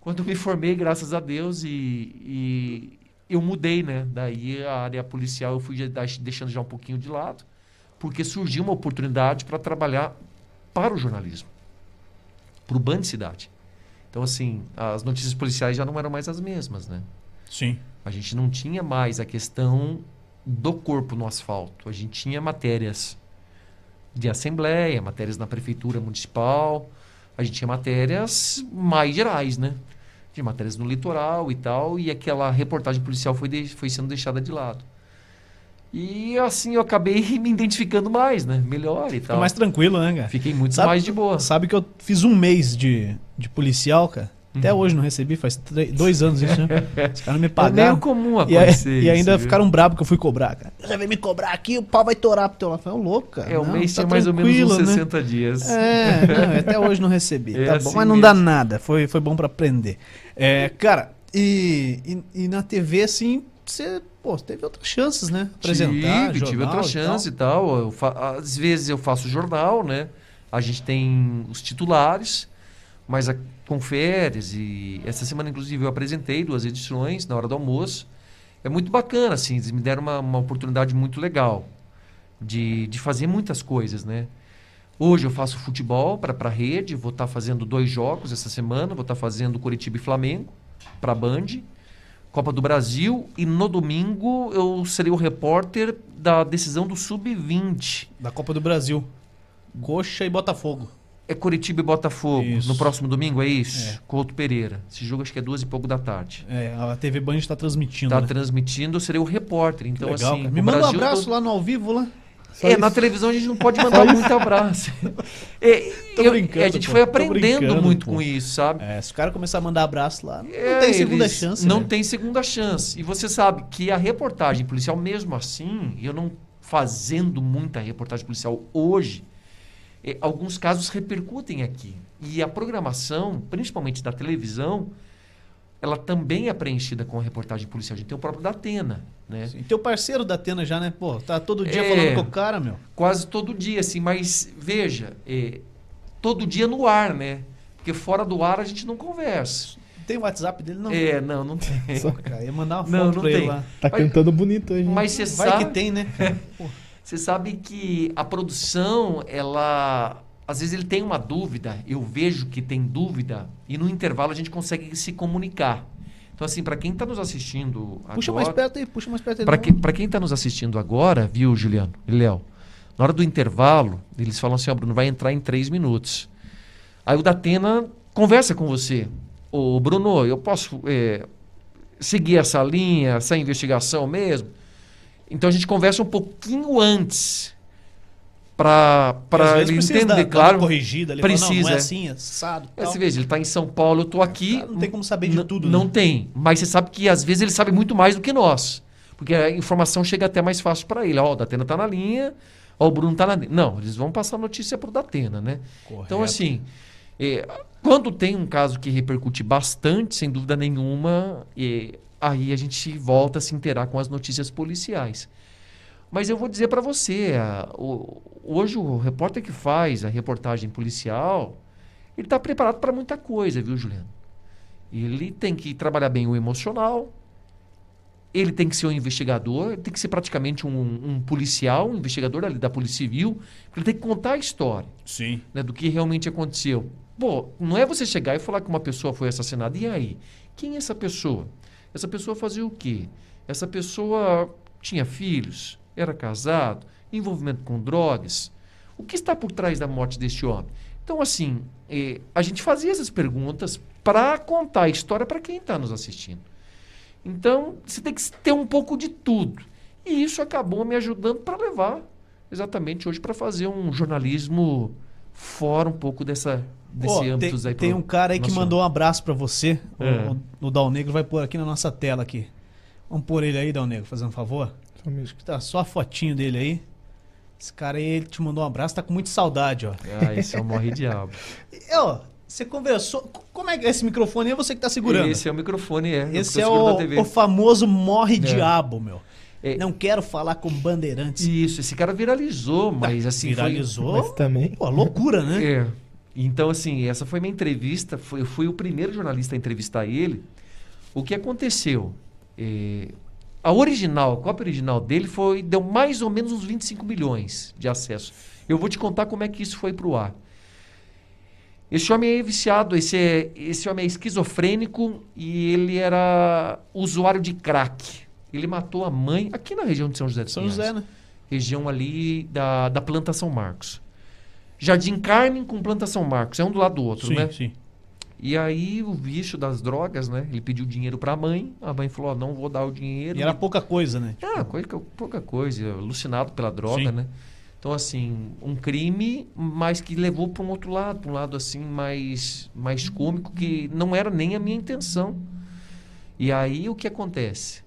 C: Quando eu me formei, graças a Deus, e, e eu mudei, né? Daí a área policial eu fui deixando já um pouquinho de lado, porque surgiu uma oportunidade para trabalhar para o jornalismo, para o Band Cidade. Então, assim, as notícias policiais já não eram mais as mesmas, né?
A: Sim.
C: A gente não tinha mais a questão do corpo no asfalto. A gente tinha matérias de assembleia, matérias na prefeitura municipal. A gente tinha matérias mais gerais, né? Tinha matérias no litoral e tal. E aquela reportagem policial foi, de- foi sendo deixada de lado. E assim eu acabei (laughs) me identificando mais, né? Melhor e tal.
A: mais tranquilo, né, cara?
C: Fiquei muito
A: Sabe-
C: mais de boa.
A: Sabe que eu fiz um mês de, de policial, cara? Até hoje não recebi, faz três- dois anos isso, né? (laughs) Os caras não me
C: É
A: pagaram.
C: meio comum
A: E, aí-
C: acontecer
A: e ainda
C: viu?
A: ficaram bravos que eu fui cobrar, cara. Já vem me cobrar aqui, o pau vai torar pro teu lado. Eu falei, louco, cara.
C: É, o
A: não,
C: mês
A: tá
C: tinha mais ou menos uns
A: né?
C: 60 dias.
A: É, não, até hoje não recebi. (laughs)
C: É
A: tá bom,
C: assim
A: mas não dá
C: mesmo.
A: nada. Foi, foi bom pra aprender. É, cara, e, e, e na TV, assim, você, pô, teve outras chances, né? Apresentar,
C: tive, tive
A: jornal
C: outra
A: e
C: chance e tal. Eu fa- Às vezes eu faço jornal, né? A gente tem os titulares, mas a, com férias e essa semana inclusive eu apresentei duas edições na hora do almoço. É muito bacana, assim, eles me deram uma, uma oportunidade muito legal de, de fazer muitas coisas, né? Hoje eu faço futebol para a rede, vou estar fazendo dois jogos essa semana, vou estar fazendo Curitiba e Flamengo para a Band, Copa do Brasil e no domingo eu serei o repórter da decisão do Sub-20.
A: Da Copa do Brasil. Coxa e Botafogo.
C: É Curitiba e Botafogo,
A: Isso.
C: no próximo domingo, é isso?
A: É.
C: Couto Pereira. Esse jogo acho que é duas e pouco da tarde.
A: É, a TV Band está transmitindo.
C: Tá
A: né?
C: transmitindo, eu serei o repórter. Então,
A: Legal,
C: assim.
A: Me manda um
C: Brasil
A: abraço
C: todo-
A: lá no ao vivo lá.
B: Só
C: É,
B: isso.
C: na televisão a gente não pode mandar (laughs) muito abraço. (laughs) É,
A: Tô
C: eu-
A: brincando,
C: a gente
A: pô.
C: foi aprendendo muito
A: pô.
C: com isso, sabe?
A: É, se o cara começar a mandar abraço lá, não
C: É,
A: tem segunda chance.
C: Não
A: né?
C: tem segunda chance. E você sabe que a reportagem policial, mesmo assim, eu não fazendo muita reportagem policial hoje, eh, alguns casos repercutem aqui. E a programação, principalmente da televisão, ela também é preenchida com reportagem policial. A gente tem o próprio da Atena, né?
A: Sim, Teu parceiro da Atena já, né? Pô, tá todo dia
C: É.
A: falando com o cara, meu.
C: Quase todo dia, assim. Mas veja, eh, todo dia no ar, né? Porque fora do ar a gente não conversa.
A: Tem o WhatsApp dele? Não.
C: É, não, não tem. (laughs)
B: Só-
A: Cara, ia mandar uma foto
C: Não, não
A: pra ele
C: tem.
A: lá.
B: Tá
C: Mas-
B: cantando bonito hoje. né?
C: Mas você
A: Vai
C: sabe.
A: que tem, né? (laughs)
C: Você sabe que a produção, ela. Às vezes ele tem uma dúvida, eu vejo que tem dúvida, e no intervalo a gente consegue se comunicar. Então, assim, para quem está nos assistindo
A: puxa mais
C: agora.
A: perto aí, puxa mais perto aí.
C: Para que, quem está nos assistindo agora, viu, Juliano e Léo? Na hora do intervalo, eles falam assim: ó, Bruno, vai entrar em três minutos. Aí o Datena conversa com você. Ô, Bruno, eu posso é, seguir essa linha, essa investigação mesmo? Então a gente conversa um pouquinho antes para para ele
A: precisa
C: entender,
A: dar- dar
C: claro.
A: uma corrigida ali. fala, não, não
C: precisa,
A: é
C: é.
A: assim, assado.
C: É,
A: tal.
C: Você veja, ele está em São Paulo, eu estou aqui.
A: Cara, não tem como saber de tudo,
C: Não
A: né?
C: tem. Mas você sabe que às vezes ele sabe muito mais do que nós. Porque a informação chega até mais fácil para ele. Ó, o Datena tá na linha, ó, o Bruno tá na linha. Não, eles vão passar a notícia pro Datena, né? Então,
A: Correto.
C: assim, é, quando tem um caso que repercute bastante, sem dúvida nenhuma, é, aí a gente volta a se inteirar com as notícias policiais. Mas eu vou dizer para você, a- o- hoje o repórter que faz a reportagem policial, ele está preparado para muita coisa, viu, Juliano? Ele tem que trabalhar bem o emocional, ele tem que ser um investigador, ele tem que ser praticamente um, um policial, um investigador ali da Polícia Civil, ele tem que contar a história
A: Sim.
C: né, do que realmente aconteceu. Pô, não é você chegar e falar que uma pessoa foi assassinada. E aí? Quem é essa pessoa? Essa pessoa fazia o quê? Essa pessoa tinha filhos? Era casado? Envolvimento com drogas? O que está por trás da morte deste homem? Então, assim, eh, a gente fazia essas perguntas para contar a história para quem está nos assistindo. Então, você tem que ter um pouco de tudo. E isso acabou me ajudando para levar exatamente hoje para fazer um jornalismo fora um pouco dessa desse
A: tem,
C: âmbito aí
A: tem
C: pro
A: um cara aí que
C: nacional.
A: mandou um abraço pra você. o-
C: É.
A: O, o Dal Negro vai pôr aqui na nossa tela aqui. Vamos pôr ele aí, Dal Negro, fazendo um favor.
B: Só mesmo.
A: Acho que tá só a fotinho dele aí. Esse cara aí, ele te mandou um abraço, tá com muita saudade, ó.
C: Ah, esse é o morre diabo. (laughs)
A: E, ó, você conversou. Como é que esse microfone é você que tá segurando?
C: Esse é o microfone, é.
A: Esse
C: eu
A: é o, o famoso morre diabo, meu.
C: É.
A: Não quero falar com bandeirantes.
C: Isso, esse cara viralizou, mas assim
A: Viralizou.
B: Mas também.
A: Pô, loucura,
C: foi...
A: né?
C: É. Então, assim, essa foi minha entrevista. Foi, eu fui o primeiro jornalista a entrevistar ele. O que aconteceu? É, a original, a cópia original dele foi deu mais ou menos uns 25 milhões de acesso. Eu vou te contar como é que isso foi pro ar. Esse homem é viciado, esse, é, esse homem é esquizofrênico e ele era usuário de crack. Ele matou a mãe aqui na região de São José dos
A: São
C: Pinhais
A: José, né?
C: região ali da, da planta São Marcos. Jardim Carmen com planta São Marcos, é um do lado do outro,
A: sim,
C: né?
A: sim.
C: E aí o bicho das drogas, né? Ele pediu dinheiro pra mãe, a mãe falou, ó, não vou dar o dinheiro.
A: E era pouca coisa, né?
C: Ah, coisa, pouca coisa, alucinado pela droga,
A: Sim.
C: né? Então, assim, um crime, mas que levou para um outro lado, para um lado assim mais, mais cômico, que não era nem a minha intenção. E aí o que acontece?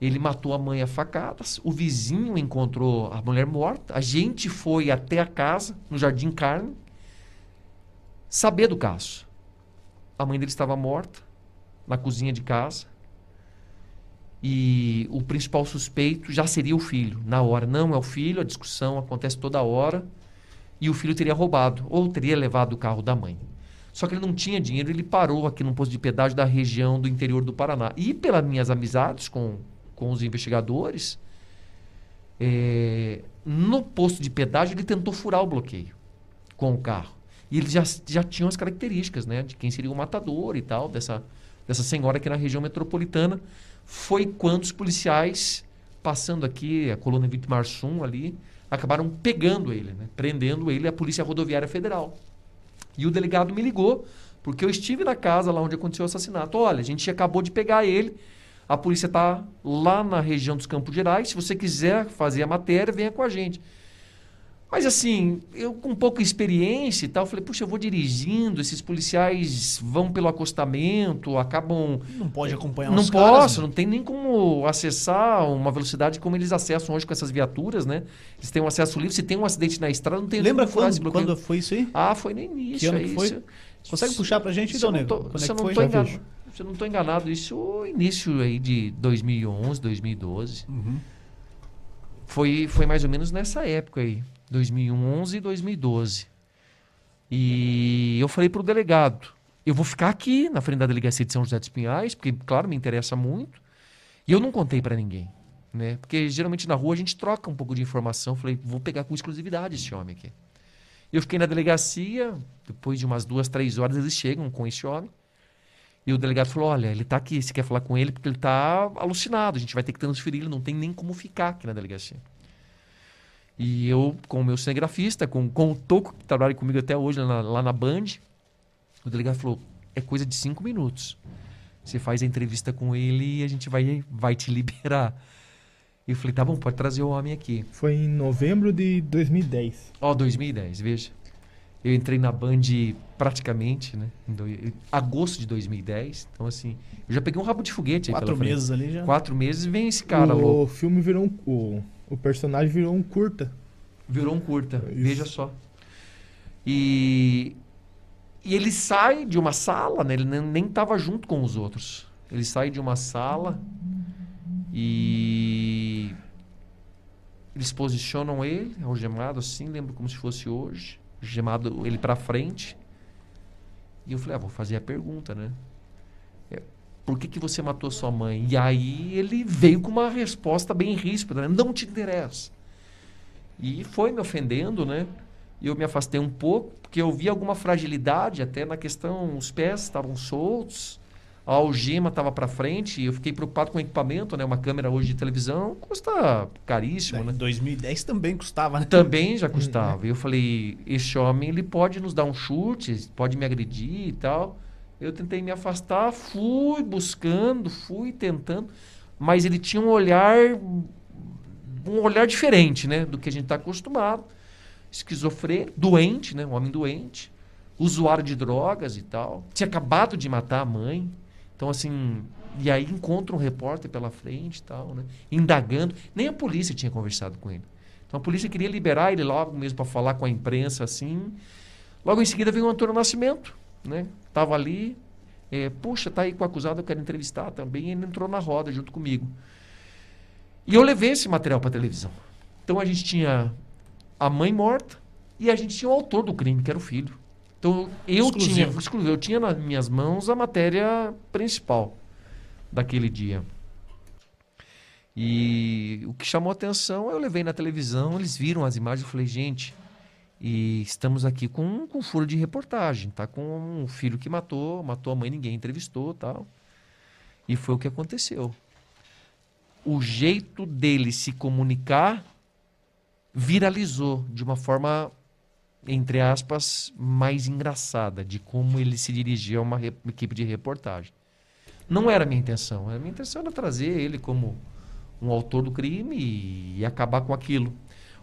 C: Ele matou a mãe a facadas, o vizinho encontrou a mulher morta, a gente foi até a casa, no Jardim Carme, saber do caso. A mãe dele estava morta, na cozinha de casa, e o principal suspeito já seria o filho. Na hora, não é o filho, a discussão acontece toda hora, e o filho teria roubado, ou teria levado o carro da mãe. Só que ele não tinha dinheiro, ele parou aqui num posto de pedágio da região do interior do Paraná. E pelas minhas amizades com, com os investigadores, é, no posto de pedágio ele tentou furar o bloqueio com o carro. E eles já, já tinham as características né, de quem seria o matador e tal, dessa, dessa senhora aqui na região metropolitana. Foi quando os policiais, passando aqui, a coluna Vítima Sum ali, acabaram pegando ele, né, prendendo ele, a Polícia Rodoviária Federal. E o delegado me ligou, porque eu estive na casa lá onde aconteceu o assassinato. Olha, a gente acabou de pegar ele, a polícia está lá na região dos Campos Gerais. Se você quiser fazer a matéria, venha com a gente. Mas assim, eu com pouca experiência e tal, falei, puxa, eu vou dirigindo, esses policiais vão pelo acostamento, acabam.
A: Não pode acompanhar
C: Não
A: os
C: posso,
A: caras, né?
C: não tem nem como acessar uma velocidade como eles acessam hoje com essas viaturas, né? Eles têm um acesso livre. Se tem um acidente na estrada, não tem
A: Lembra quando, quando foi isso aí?
C: Ah, foi no início.
A: Que ano
C: é
A: que foi?
C: isso.
A: Consegue puxar pra gente,
C: tô,
A: Nego? É
C: se eu não
B: Já
C: enganado, enganado, isso início aí de 2011, 2012.
A: Uhum.
C: Foi, foi mais ou menos nessa época aí, 2011 e 2012. E eu falei pro delegado, eu vou ficar aqui na frente da delegacia de São José dos Pinhais, porque claro, me interessa muito. E eu não contei para ninguém, né? Porque geralmente na rua a gente troca um pouco de informação. Falei, vou pegar com exclusividade esse homem aqui. Eu fiquei na delegacia, depois de umas duas, três horas eles chegam com esse homem. E o delegado falou: Olha, ele tá aqui, você quer falar com ele porque ele tá alucinado, a gente vai ter que transferir ele, não tem nem como ficar aqui na delegacia. E eu, com o meu cinegrafista, com, com o Toco, que trabalha comigo até hoje lá na, lá na Band, o delegado falou: É coisa de cinco minutos. Você faz a entrevista com ele e a gente vai, vai te liberar. E eu falei: Tá bom, pode trazer o homem aqui.
B: Foi em novembro de 2010.
C: Ó, 2010, veja. Eu entrei na Band praticamente, né? Em do- agosto de 2010. Então, assim, eu já peguei um rabo de foguete aí
A: Quatro meses ali já.
C: Quatro meses vem esse cara
B: o
C: louco.
B: filme virou um. O, o personagem virou um curta.
C: Virou um curta,
B: Isso.
C: veja só. E, e ele sai de uma sala, né? Ele nem, nem tava junto com os outros. Ele sai de uma sala e eles posicionam ele, algemado assim, lembro como se fosse hoje, algemado ele pra frente. E eu falei, ah, vou fazer a pergunta, né? Por que, que você matou sua mãe? E aí ele veio com uma resposta bem ríspida, né? Não te interessa. E foi me ofendendo, né? E eu me afastei um pouco, porque eu vi alguma fragilidade até na questão, os pés estavam soltos, a algema estava para frente, e eu fiquei preocupado com o equipamento, né? Uma câmera hoje de televisão custa caríssimo, né?
A: 2010 também custava, né?
C: Também já (laughs) custava. E eu falei, esse homem ele pode nos dar um chute, pode me agredir e tal. Eu tentei me afastar, fui buscando, fui tentando, mas ele tinha um olhar um olhar diferente, né, do que a gente está acostumado. Esquizofrênico, doente, né, um homem doente, usuário de drogas e tal. Tinha acabado de matar a mãe. Então assim, e aí encontra um repórter pela frente e tal, né, indagando. Nem a polícia tinha conversado com ele. Então a polícia queria liberar ele logo mesmo para falar com a imprensa assim. Logo em seguida veio o Antônio Nascimento, né? Tava ali, é, puxa, tá aí com o acusado, eu quero entrevistar também. E ele entrou na roda junto comigo. E eu levei esse material para televisão. Então a gente tinha a mãe morta e a gente tinha o autor do crime, que era o filho. Então eu
A: Exclusivo.
C: tinha, exclusivo, eu tinha nas minhas mãos a matéria principal daquele dia. E o que chamou atenção, eu levei na televisão, eles viram as imagens, eu falei, gente, e estamos aqui com, com furo de reportagem, tá com um filho que matou, matou a mãe, ninguém entrevistou, tal. E foi o que aconteceu. O jeito dele se comunicar viralizou de uma forma entre aspas mais engraçada de como ele se dirigia a uma equipe de reportagem. Não era a minha intenção. A minha intenção era trazer ele como um autor do crime e, e acabar com aquilo.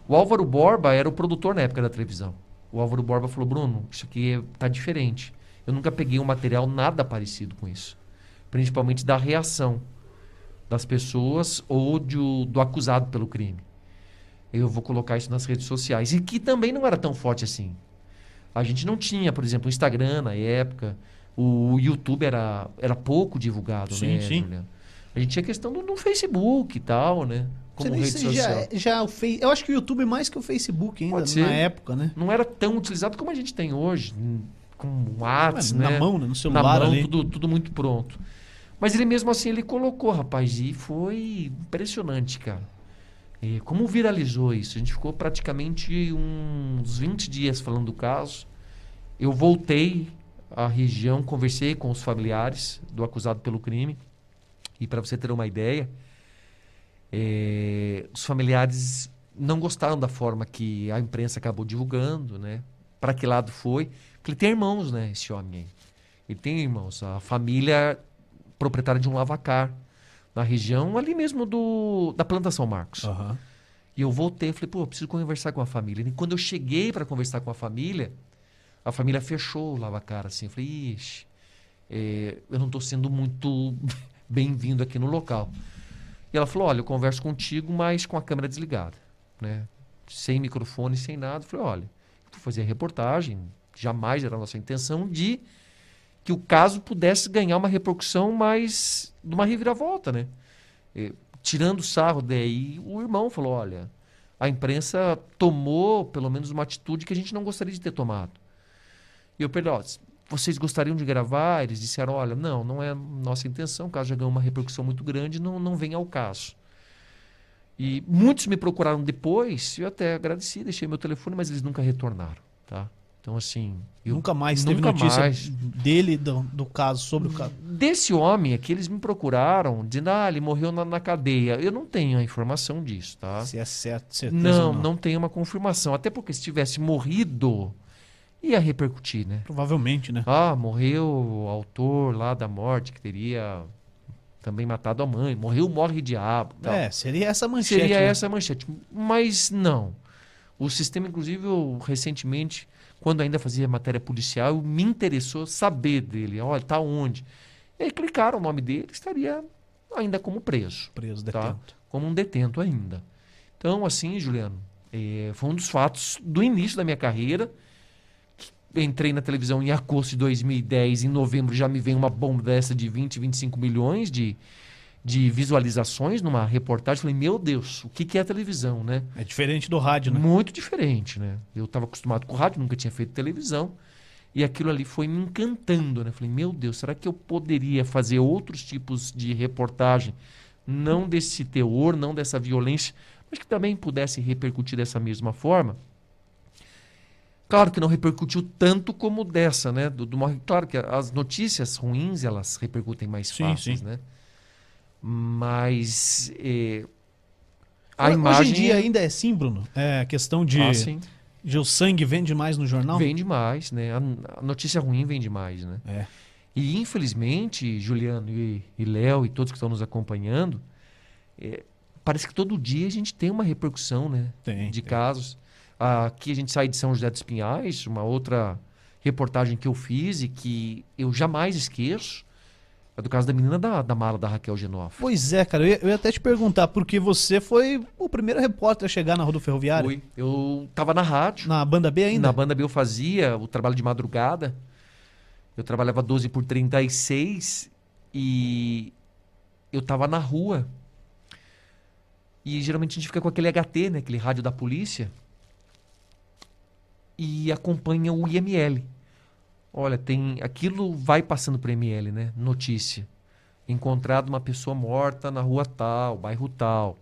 C: O Álvaro Borba era o produtor na época da televisão. O Álvaro Borba falou: Bruno, isso aqui é, tá diferente. Eu nunca peguei um material nada parecido com isso. Principalmente da reação das pessoas ou de, do acusado pelo crime. Eu vou colocar isso nas redes sociais. E que também não era tão forte assim. A gente não tinha, por exemplo, o Instagram na época. O YouTube era, era pouco divulgado,
A: Sim,
C: né,
A: sim.
C: Juliano? A gente tinha questão do, do Facebook e tal, né? Como
A: Você-
C: rede social.
A: já, já o Face, eu acho que o YouTube mais que o Facebook ainda
C: Pode ser.
A: na época, né?
C: Não era tão utilizado como a gente tem hoje, hum, com o WhatsApp,
A: na
C: né?
A: mão, né? no
C: na
A: celular
C: mão,
A: ali.
C: tudo, tudo muito pronto. Mas ele mesmo assim, ele colocou, rapaz, e foi impressionante, cara. E como viralizou isso? A gente ficou praticamente uns 20 dias falando do caso. Eu voltei à região, conversei com os familiares do acusado pelo crime. E para você ter uma ideia, eh, os familiares não gostaram da forma que a imprensa acabou divulgando, né? Para que lado foi? Porque ele tem irmãos, né? Esse homem aí. Ele tem irmãos. A família proprietária de um lavacar na região ali mesmo do da plantação Marcos.
A: Aham.
C: E eu voltei, falei, pô, preciso conversar com a família. E quando eu cheguei para conversar com a família, a família fechou o lavacar assim. Eu falei, ixi, é, eu não estou sendo muito (laughs) bem-vindo aqui no local. E ela falou, olha, eu converso contigo, mas com a câmera desligada, né? Sem microfone, sem nada. Eu falei, olha, vou fazer a reportagem, jamais era a nossa intenção de que o caso pudesse ganhar uma repercussão mais de uma reviravolta, né? Eh, tirando sarro daí, o irmão falou, olha, a imprensa tomou pelo menos uma atitude que a gente não gostaria de ter tomado. E eu perguntei, vocês gostariam de gravar? Eles disseram, olha, não, não é nossa intenção, o caso já ganhou uma repercussão muito grande, não, não vem ao caso. E muitos me procuraram depois, eu até agradeci, deixei meu telefone, mas eles nunca retornaram, tá? Então, assim...
A: Nunca mais teve
C: nunca
A: notícia
C: mais.
A: dele, do, do caso, sobre o caso.
C: Desse homem que eles me procuraram, dizendo, ah, ele morreu na, na cadeia. Eu não tenho a informação disso, tá?
A: Se é certo, certeza
C: Não,
A: ou
C: não, tenho uma confirmação. Até porque se tivesse morrido, ia repercutir, né?
A: Provavelmente, né?
C: Ah, morreu o autor lá da morte que teria também matado a mãe. Morreu, morre diabo. Tal.
A: É, seria essa manchete.
C: Seria
A: né?
C: essa manchete. Mas não. O sistema, inclusive, eu, recentemente, quando ainda fazia matéria policial, me interessou saber dele. Olha, tá onde? E aí clicaram o nome dele, estaria ainda como preso,
A: Preso,
C: Tá.
A: detento.
C: como um detento ainda. Então, assim, Juliano, eh, foi um dos fatos do início da minha carreira. Entrei na televisão em agosto de 2010, em novembro já me vem uma bomba dessa de 20, 25 milhões de, de visualizações numa reportagem. Falei, meu Deus, o que, que é a televisão, né?
A: É diferente do rádio, né?
C: Muito diferente, né? Eu estava acostumado com rádio, nunca tinha feito televisão. E aquilo ali foi me encantando, né? Falei, meu Deus, será que eu poderia fazer outros tipos de reportagem? Não desse teor, não dessa violência, mas que também pudesse repercutir dessa mesma forma. Claro que não repercutiu tanto como dessa, né? Do, do. Claro que as notícias ruins, elas repercutem mais
A: Sim,
C: fáceis,
A: sim.
C: né? Mas eh, a
A: Hoje
C: imagem
A: em dia ainda é assim, Bruno. É questão de,
C: Ah, sim.
A: de o sangue vende mais no jornal.
C: Vende mais, né? A, a notícia ruim vende mais, né?
A: É.
C: E infelizmente, Juliano e, e Léo e todos que estão nos acompanhando, é, parece que todo dia a gente tem uma repercussão, né?
A: Tem.
C: de
A: tem.
C: casos. Aqui a gente sai de São José dos Pinhais, uma outra reportagem que eu fiz e que eu jamais esqueço. É do caso da menina da, da mala da Raquel Genoff.
A: Pois é, cara, eu ia, eu ia até te perguntar, porque você foi o primeiro repórter a chegar na Rodo Ferroviária.
C: Fui. Eu tava na rádio.
A: Na banda B ainda?
C: Na banda B eu fazia o trabalho de madrugada. Eu trabalhava 12 por 36 e eu tava na rua. E geralmente a gente fica com aquele HT, né? Aquele rádio da polícia. E acompanha o IML. Olha, tem. Aquilo vai passando pro IML, né? Notícia. Encontrado uma pessoa morta na rua tal, bairro tal.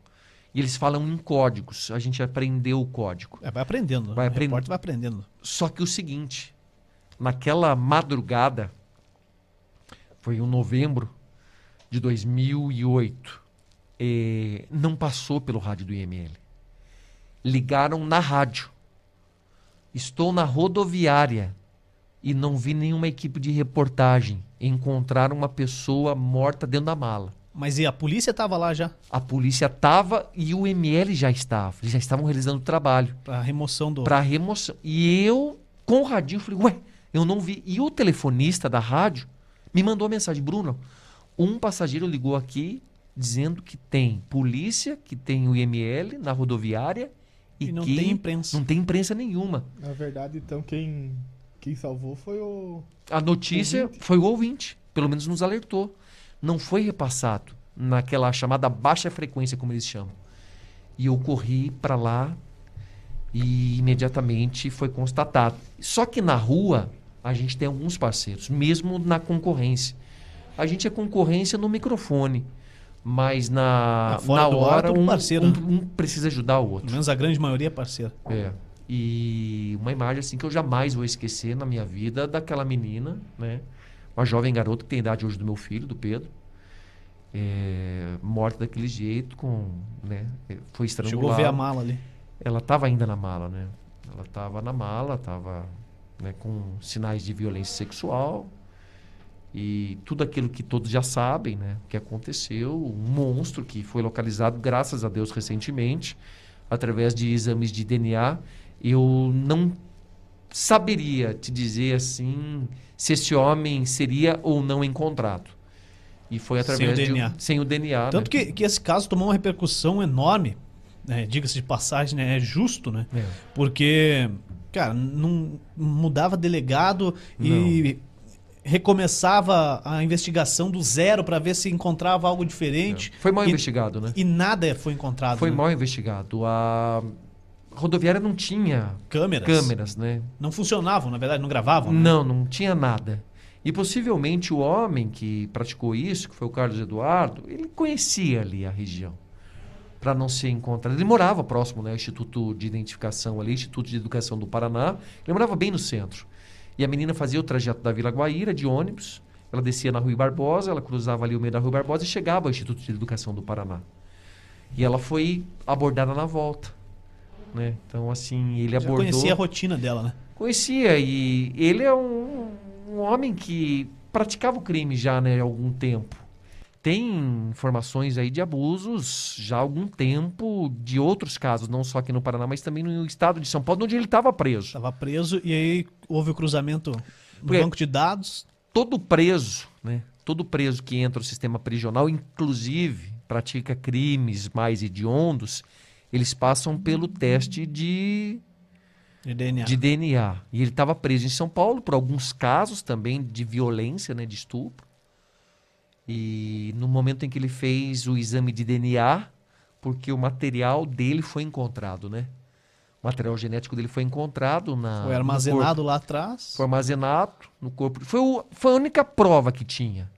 C: E eles falam em códigos. A gente aprendeu o código.
A: É, vai aprendendo.
C: Vai
A: o
C: aprend-
A: repórter vai aprendendo.
C: Só que o seguinte, naquela madrugada, foi em novembro de 2008, eh, não passou pelo rádio do IML. Ligaram na rádio. Estou na rodoviária e não vi nenhuma equipe de reportagem. Encontraram uma pessoa morta dentro da mala.
A: Mas e a polícia tava lá já
C: A polícia tava e o ML já estava. Eles já estavam realizando o trabalho
A: pra remoção do.
C: para remoção. E eu, com o radinho, falei, ué, eu não vi. E o telefonista da rádio me mandou a mensagem, Bruno, um passageiro ligou aqui dizendo que tem polícia, que tem o IML na rodoviária e,
A: E não
C: que
A: tem imprensa.
C: não tem imprensa nenhuma.
B: Na verdade, então, quem, quem salvou foi o.
C: A notícia
B: Ouvinte.
C: foi o ouvinte, pelo menos nos alertou. Não foi repassado naquela chamada baixa frequência, como eles chamam. E eu corri para lá e imediatamente foi constatado. Só que na rua a gente tem alguns parceiros, mesmo na concorrência. A gente é concorrência no microfone, mas na,
A: Ah,
C: na
A: ar,
C: hora
A: todo
C: um,
A: parceiro,
C: um-
A: né?
C: um precisa ajudar o
A: Pelo
C: outro.
A: menos a grande maioria é parceira.
C: É. E uma imagem assim que eu jamais vou esquecer na minha vida daquela menina, né? Uma jovem garota que tem a idade hoje do meu filho, do Pedro. É, morta daquele jeito, com, né? é, Foi estrangulada.
A: Chegou a ver a mala ali.
C: Ela estava ainda na mala, né? Ela estava na mala, estava né, com sinais de violência sexual e tudo aquilo que todos já sabem, né? Que aconteceu, um monstro que foi localizado, graças a Deus, recentemente, através de exames de DNA. Eu não saberia te dizer assim se esse homem seria ou não encontrado. E foi
A: Sem o
C: através de
A: DNA.
C: sem o DNA.
A: Tanto
C: né?
A: que, que esse caso tomou uma repercussão enorme, né? diga-se de passagem, né? é justo, né?
C: É.
A: Porque, cara, não mudava delegado e recomeçava a investigação do zero para ver se encontrava algo diferente.
C: Foi mal
A: E-
C: investigado, né?
A: E nada foi encontrado.
C: Foi
A: né?
C: mal investigado. A rodoviária não tinha
A: Câmeras.
C: câmeras, né?
A: Não funcionavam, na verdade, não gravavam. né?
C: Não, não tinha nada. E possivelmente o homem que praticou isso, que foi o Carlos Eduardo, ele conhecia ali a região para não ser encontrado. Ele morava próximo, né, ao Instituto de Identificação ali, Instituto de Educação do Paraná. Ele morava bem no centro. E a menina fazia o trajeto da Vila Guaíra de ônibus. Ela descia na Rui Barbosa, ela cruzava ali o meio da Rui Barbosa e chegava ao Instituto de Educação do Paraná. E ela foi abordada na volta. Né? Então, assim, ele
A: Já
C: abordou.
A: conhecia a rotina dela, né?
C: Conhecia e ele é um, um homem que praticava o crime já né, há algum tempo. Tem informações aí de abusos já há algum tempo de outros casos, não só aqui no Paraná, mas também no estado de São Paulo, onde ele estava preso.
A: Estava preso e aí houve o cruzamento no
C: Porque-
A: banco de dados.
C: Todo preso, né? Todo preso que entra no sistema prisional, inclusive pratica crimes mais hediondos, eles passam pelo teste de
A: De DNA.
C: de DNA. E ele estava preso em São Paulo por alguns casos também de violência, né, de estupro. E no momento em que ele fez o exame de DNA, porque o material dele foi encontrado, né? O material genético dele foi encontrado na
A: Foi armazenado lá atrás.
C: Foi armazenado no corpo. Foi, o- foi a única prova que tinha.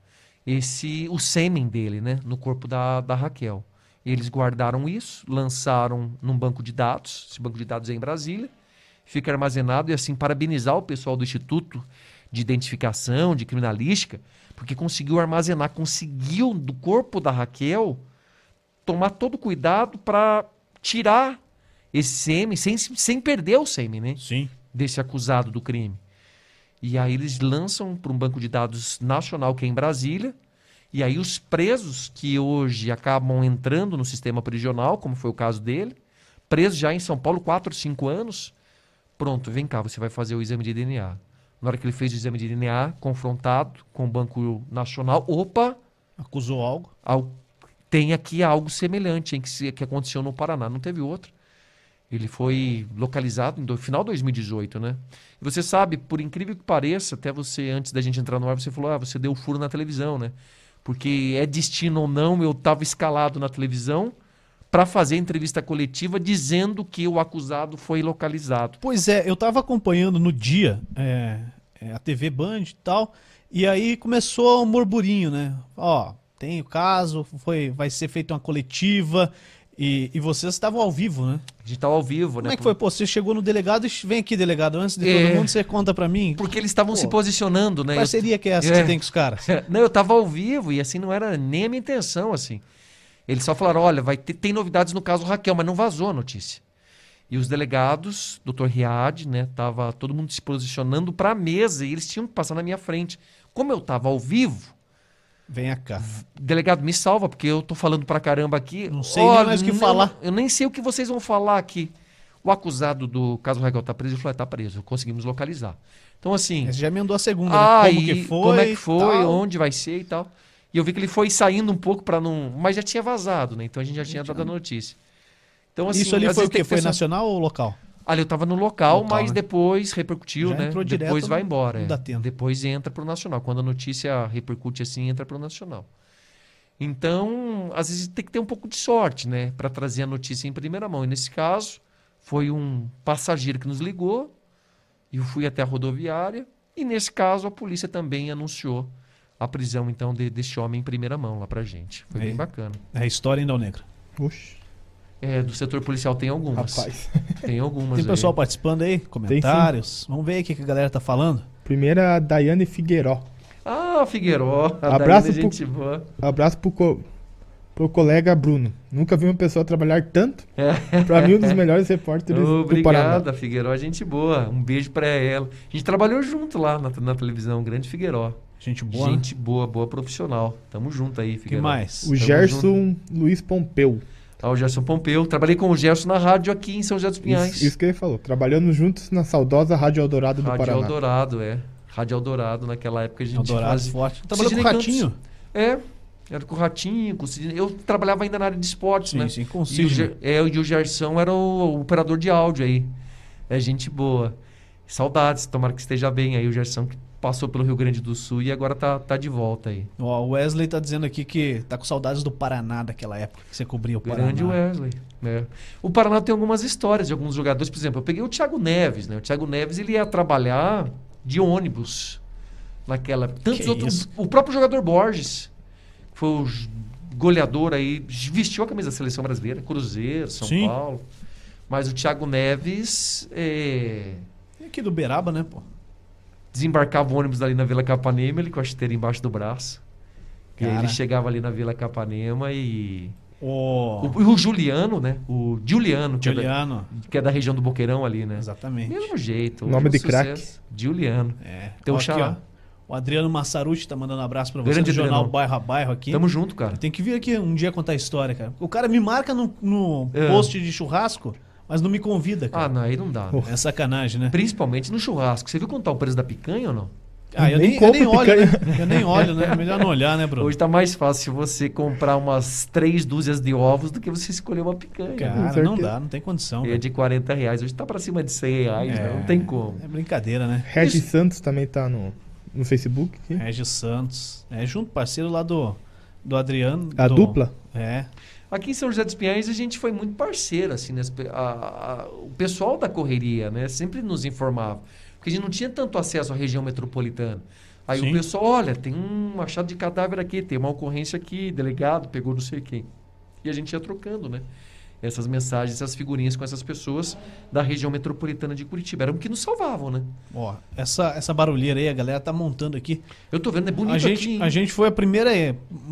C: Esse o sêmen dele, né, no corpo da, da Raquel. Eles guardaram isso, lançaram num banco de dados. Esse banco de dados é em Brasília fica armazenado e assim parabenizar o pessoal do Instituto de Identificação, de Criminalística, porque conseguiu armazenar, conseguiu do corpo da Raquel tomar todo o cuidado para tirar esse sêmen sem, sem perder o sêmen, né?
A: Sim.
C: Desse acusado do crime. E aí eles lançam para um banco de dados nacional que é em Brasília. E aí os presos que hoje acabam entrando no sistema prisional, como foi o caso dele, preso já em São Paulo 4, 5 anos, pronto, vem cá, você vai fazer o exame de DNA. Na hora que ele fez o exame de DNA, confrontado com o Banco Nacional, opa,
A: Acusou algo.
C: al- tem aqui algo semelhante em que, se- que aconteceu no Paraná. Não teve outro. Ele foi localizado no final de 2018, né? E você sabe, por incrível que pareça, até você, antes da gente entrar no ar, você falou, ah, você deu furo na televisão, né? Porque é destino ou não, eu estava escalado na televisão para fazer entrevista coletiva dizendo que o acusado foi localizado.
A: Pois é, eu tava acompanhando no dia é, é, a TV Band e tal, e aí começou um murmurinho, né? Ó, tem o caso, foi, vai ser feita uma coletiva, e, e vocês estavam ao vivo, né?
C: A gente estava ao vivo,
A: Como
C: né?
A: é que foi? Pô, você chegou no delegado e vem aqui, delegado, antes de
C: É.
A: todo mundo, você conta pra mim.
C: Porque eles estavam se posicionando, né?
A: Que
C: Eu-
A: parceria que é essa que
C: É.
A: você tem com os caras?
C: Não, eu tava ao vivo e assim não era nem a minha intenção, assim. Eles só falaram, olha, vai ter, tem novidades no caso Raquel, mas não vazou a notícia. E os delegados, doutor Riad, né, tava todo mundo se posicionando para a mesa e eles tinham que passar na minha frente. Como eu tava ao vivo,
A: Venha cá.
C: Delegado, me salva, porque eu tô falando pra caramba aqui.
A: Não sei
C: Olha,
A: mais o que
C: não-
A: falar.
C: Eu nem sei o que vocês vão falar aqui. O acusado do caso Raquel tá preso, ele falou, "É, tá preso, conseguimos localizar. Então, assim,
A: Você já emendou a segunda,
C: ah,
A: né? Como
C: e
A: que foi?
C: como é que foi,
A: tal.
C: onde vai ser e tal. E eu vi que ele foi saindo um pouco pra não... Mas já tinha vazado, né? Então a gente já tinha dado a notícia. Então, assim,
A: Isso ali foi o quê?
C: que
A: Foi nacional ou local?
C: Ali eu tava no local,
A: Local,
C: mas
A: né?
C: depois repercutiu,
A: Já
C: né?
A: entrou direto
C: depois vai embora. é. Depois entra pro nacional. Quando a notícia repercute assim, entra pro nacional. Então, às vezes tem que ter um pouco de sorte, né? Para trazer a notícia em primeira mão. E nesse caso, foi um passageiro que nos ligou. Eu fui até a rodoviária. E nesse caso, a polícia também anunciou a prisão, então, de, desse homem em primeira mão lá pra gente. Foi
A: Aí.
C: bem bacana.
A: É a história em Dal Negra.
B: Oxe,
C: É, do setor policial tem algumas.
B: rapaz. (laughs)
C: Tem algumas.
A: Tem
C: aí.
A: pessoal participando aí? Comentários? Vamos ver aí o que que a galera tá falando.
B: Primeiro a Daiane Figueiró.
C: Ah, Figueiró. A
B: Abraço
C: Daiane é
B: pro-
C: gente boa.
B: Abraço pro, co- pro colega Bruno. Nunca vi uma pessoa trabalhar tanto.
C: É.
B: Pra mim, um dos melhores repórteres do Paraná.
C: Obrigado, a Figueiró é gente boa. Um beijo pra ela. A gente trabalhou junto lá na, na televisão, grande Figueiró.
A: Gente boa. né?
C: gente boa, boa profissional. Tamo junto aí,
A: O que mais?
B: O
C: Tamo
B: Gerson Luiz Pompeu.
C: Ah, o Gerson Pompeu. Trabalhei com o Gerson na rádio aqui em São José dos Pinhais.
B: Isso, isso que ele falou. Trabalhando juntos na saudosa Rádio Eldorado do
C: Rádio
B: Paraná.
C: Rádio é. Rádio Eldorado, naquela época a gente
A: Eldorado
C: fazia...
A: forte. Trabalhou com o Ratinho?
C: É, era com o Ratinho, com o Sidney. Eu trabalhava ainda na área de esportes,
A: Sim,
C: né?
A: sim, com o
C: E o. Ger- é, e o Gerson era o, o operador de áudio aí. É gente boa. Saudades, tomara que esteja bem aí. O Gerson que passou pelo Rio Grande do Sul e agora tá, tá de volta aí.
A: Ó, o Wesley tá dizendo aqui que tá com saudades do Paraná daquela época que você cobria o Paraná.
C: Grande Wesley. né? O Paraná tem algumas histórias de alguns jogadores. Por exemplo, eu peguei o Thiago Neves, né? O Thiago Neves ele ia trabalhar de ônibus naquela. Tantos
A: Que
C: outros.
A: isso?
C: O próprio jogador Borges, que foi o goleador aí, vestiu a camisa da seleção brasileira, Cruzeiro, São
A: Sim.
C: Paulo. Mas o Thiago Neves é,
A: E aqui do Beraba, né, pô?
C: Desembarcava o ônibus ali na Vila Capanema, ele com a chuteira embaixo do braço. E aí
A: Cara.
C: ele chegava ali na Vila Capanema e.
A: O,
C: O, o Juliano, né? O Juliano, que é da- que é da região do Boqueirão ali, né?
A: Exatamente.
C: Mesmo jeito.
B: Nome de craque.
C: Juliano.
A: É.
C: Tem um xará.
A: O Adriano Massaruti tá mandando um abraço pra você
C: Grande
A: do jornal. Bairro a Bairro aqui.
C: Tamo junto, cara.
A: Tem que vir aqui um dia contar a história, cara. O cara me marca no, no
C: É.
A: post de churrasco, mas não me convida, cara.
C: Ah, não, aí não dá. né?
A: É sacanagem, né?
C: Principalmente no churrasco. Você viu quanto tá o preço da picanha ou não?
A: Ah, eu
B: Nem
A: nem, eu
B: compro
A: nem olho,
B: picanha.
A: né? Eu nem olho, né? Melhor não olhar, né, Bruno?
C: Hoje tá mais fácil você comprar umas três dúzias de ovos do que você escolher uma picanha.
A: Cara, não dá, não tem condição.
C: É de 40 reais. Hoje tá pra cima de 100 reais, né? Não tem como.
A: É brincadeira, né?
B: Regis Santos também tá no, no Facebook. aqui.
A: Regis Santos. É junto, parceiro lá do, do Adriano.
B: A
A: do-
B: dupla?
A: É.
C: Aqui em São José dos Pinhais a gente foi muito parceiro, assim, né? A- a- o pessoal da correria, né? Sempre nos informava. Porque a gente não tinha tanto acesso à região metropolitana. Aí
A: Sim.
C: o pessoal, olha, tem um achado de cadáver aqui, tem uma ocorrência aqui, delegado, pegou não sei quem. E a gente ia trocando, né? Essas mensagens, essas figurinhas com essas pessoas da região metropolitana de Curitiba. Eram que nos salvavam, né?
A: Ó, essa, essa barulheira aí, a galera tá montando aqui.
C: Eu tô vendo, é bonito
A: a, gente,
C: aqui. hein?
A: a gente foi a primeira,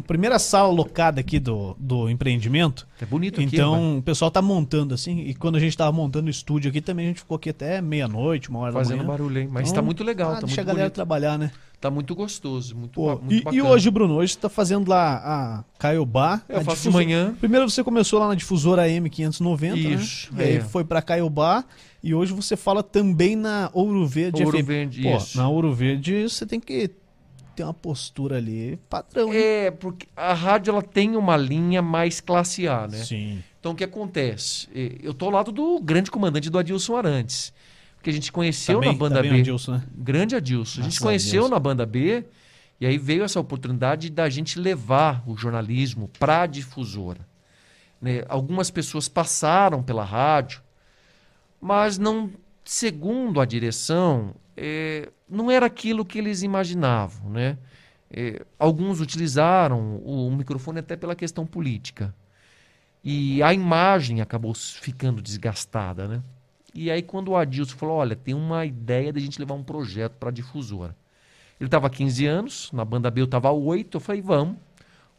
A: primeira sala locada aqui do, do empreendimento.
C: É bonito aqui.
A: Então, o pessoal tá montando assim. E quando a gente tava montando o estúdio aqui também, a gente ficou aqui até meia-noite, uma hora
C: Fazendo
A: da manhã.
C: barulho, hein? Mas
A: Então,
C: tá muito legal,
A: ah,
C: tá
A: deixa
C: muito
A: a galera
C: bonito.
A: trabalhar, né?
C: Tá muito gostoso, muito,
A: Pô,
C: muito
A: e, e
C: bacana.
A: hoje, Bruno, hoje você tá fazendo lá a Caiobá.
C: Eu faço de
A: difuso-
C: manhã.
A: Primeiro você começou lá na difusora M590,
C: Isso,
A: né? E aí
C: é.
A: foi pra Caiobá. E hoje você fala também na Ouro Verde
C: Ouro
A: FM.
C: Verde,
A: Pô,
C: isso.
A: na Ouro Verde você tem que ter uma postura ali padrão, hein?
C: É, porque a rádio ela tem uma linha mais classe A, né?
A: Sim.
C: Então o que acontece? Eh, Eu tô ao lado do grande comandante do Adilson Arantes. Que a gente conheceu
A: Tá bem,
C: na banda
A: tá
C: B.
A: Adilson, né?
C: Grande Adilson. A gente conheceu
A: Deus.
C: na banda B e aí veio essa oportunidade da gente levar o jornalismo para a difusora. né? Algumas pessoas passaram pela rádio, mas não, segundo a direção, eh, não era aquilo que eles imaginavam, né? Eh, alguns utilizaram o, microfone até pela questão política. E a imagem acabou ficando desgastada, né? E aí quando o Adilson falou, olha, tem uma ideia de a gente levar um projeto para a difusora. Ele estava há 15 anos, na banda B eu estava há 8, eu falei, vamos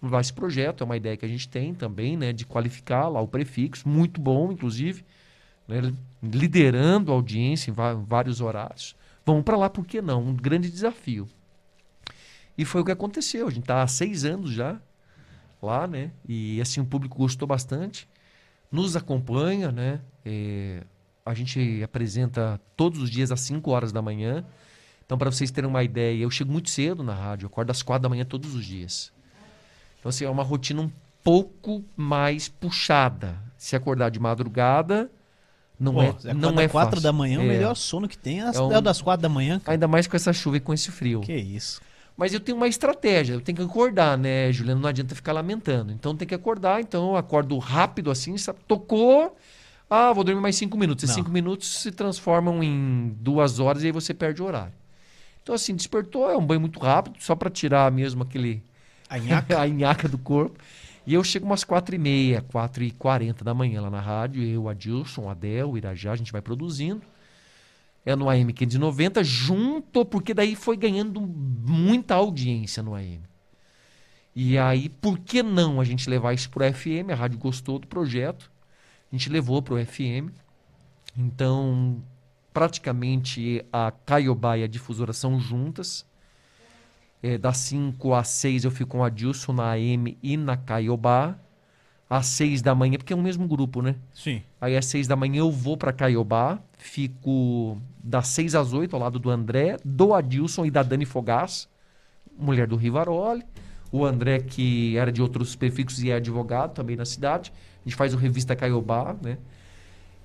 C: levar esse projeto, é uma ideia que a gente tem também, né, de qualificar lá o prefixo, muito bom, inclusive, né, liderando a audiência em vários horários. Vamos para lá, por que não? Um grande desafio. E foi o que aconteceu. A gente tá há seis anos já lá, né? E assim, o público gostou bastante. Nos acompanha, né? É, a gente apresenta todos os dias às 5 horas da manhã. Então, para vocês terem uma ideia, eu chego muito cedo na rádio, eu acordo às 4 da manhã todos os dias. Então, assim, é uma rotina um pouco mais puxada. Se acordar de madrugada, não
A: Pô,
C: é,
A: você
C: não é
A: quatro
C: fácil.
A: da manhã, o
C: É.
A: melhor sono que tem é,
C: É um-
A: é o das quatro da manhã. cara.
C: Ainda mais com essa chuva e com esse frio.
A: Que isso.
C: Mas eu tenho uma estratégia, eu tenho que acordar, né, Juliano? Não adianta ficar lamentando. Então tem que acordar, então eu acordo rápido assim, sabe? tocou. Ah, vou dormir mais cinco minutos. Esses cinco minutos se transformam em duas horas e aí você perde o horário. Então, assim, despertou, é um banho muito rápido, só para tirar mesmo aquele
A: A nhaca. (laughs)
C: a nhaca do corpo. E eu chego umas quatro e meia, quatro e quarenta da manhã lá na rádio. Eu, Adilson, Adel, o Irajá, a gente vai produzindo. É no AM 590, junto, porque daí foi ganhando muita audiência no AM. E aí, por que não a gente levar isso pro FM? A rádio gostou do projeto. A gente levou pro FM. Então, praticamente a Caiobá e a difusora são juntas. É, das 5 às 6 eu fico com a Dilson na AM e na Caiobá. Às 6 da manhã, porque é o mesmo grupo, né?
A: Sim.
C: Aí às 6 da manhã eu vou para Caiobá, fico das 6 às 8 ao lado do André, do Adilson e da Dani Fogás, mulher do Rivaroli. O André, que era de outros prefixos e é advogado também na cidade. A gente faz o Revista Caiobá, né?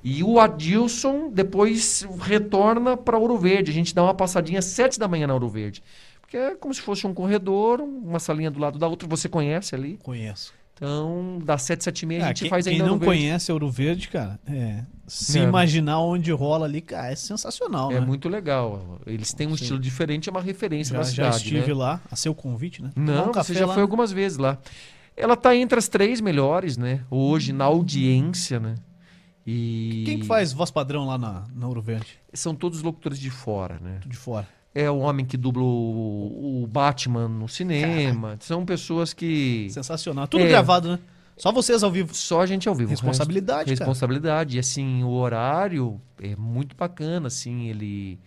C: E o Adilson depois retorna para Ouro Verde. A gente dá uma passadinha às 7 da manhã na Ouro Verde. Porque é como se fosse um corredor, uma salinha do lado da outra. Você conhece ali.
A: Conheço.
C: Então, das 7, 7 e meia a
A: Ah,
C: gente
A: quem,
C: faz
A: quem
C: ainda
A: não
C: Ouro Verde.
A: conhece Ouro Verde, cara, é, se
C: É.
A: imaginar onde rola ali, cara, é sensacional,
C: É
A: né?
C: muito legal. Eles têm um
A: Sim.
C: estilo diferente, é uma referência
A: já,
C: na
A: já
C: cidade.
A: estive
C: né?
A: lá, a seu convite, né?
C: Não,
A: um
C: você já
A: lá,
C: foi algumas vezes lá. Ela tá entre as três melhores, né? Hoje, na audiência, né? E
A: Quem que faz voz padrão lá na, na Ouro Verde?
C: São todos locutores de fora, né?
A: De fora.
C: É o homem que dubla o, o Batman no cinema. São pessoas que.
A: Sensacional. Tudo
C: É.
A: gravado, né? Só vocês ao vivo.
C: Só a gente ao vivo.
A: Responsabilidade.
C: Responsabilidade. E assim, o horário é muito bacana, assim, ele.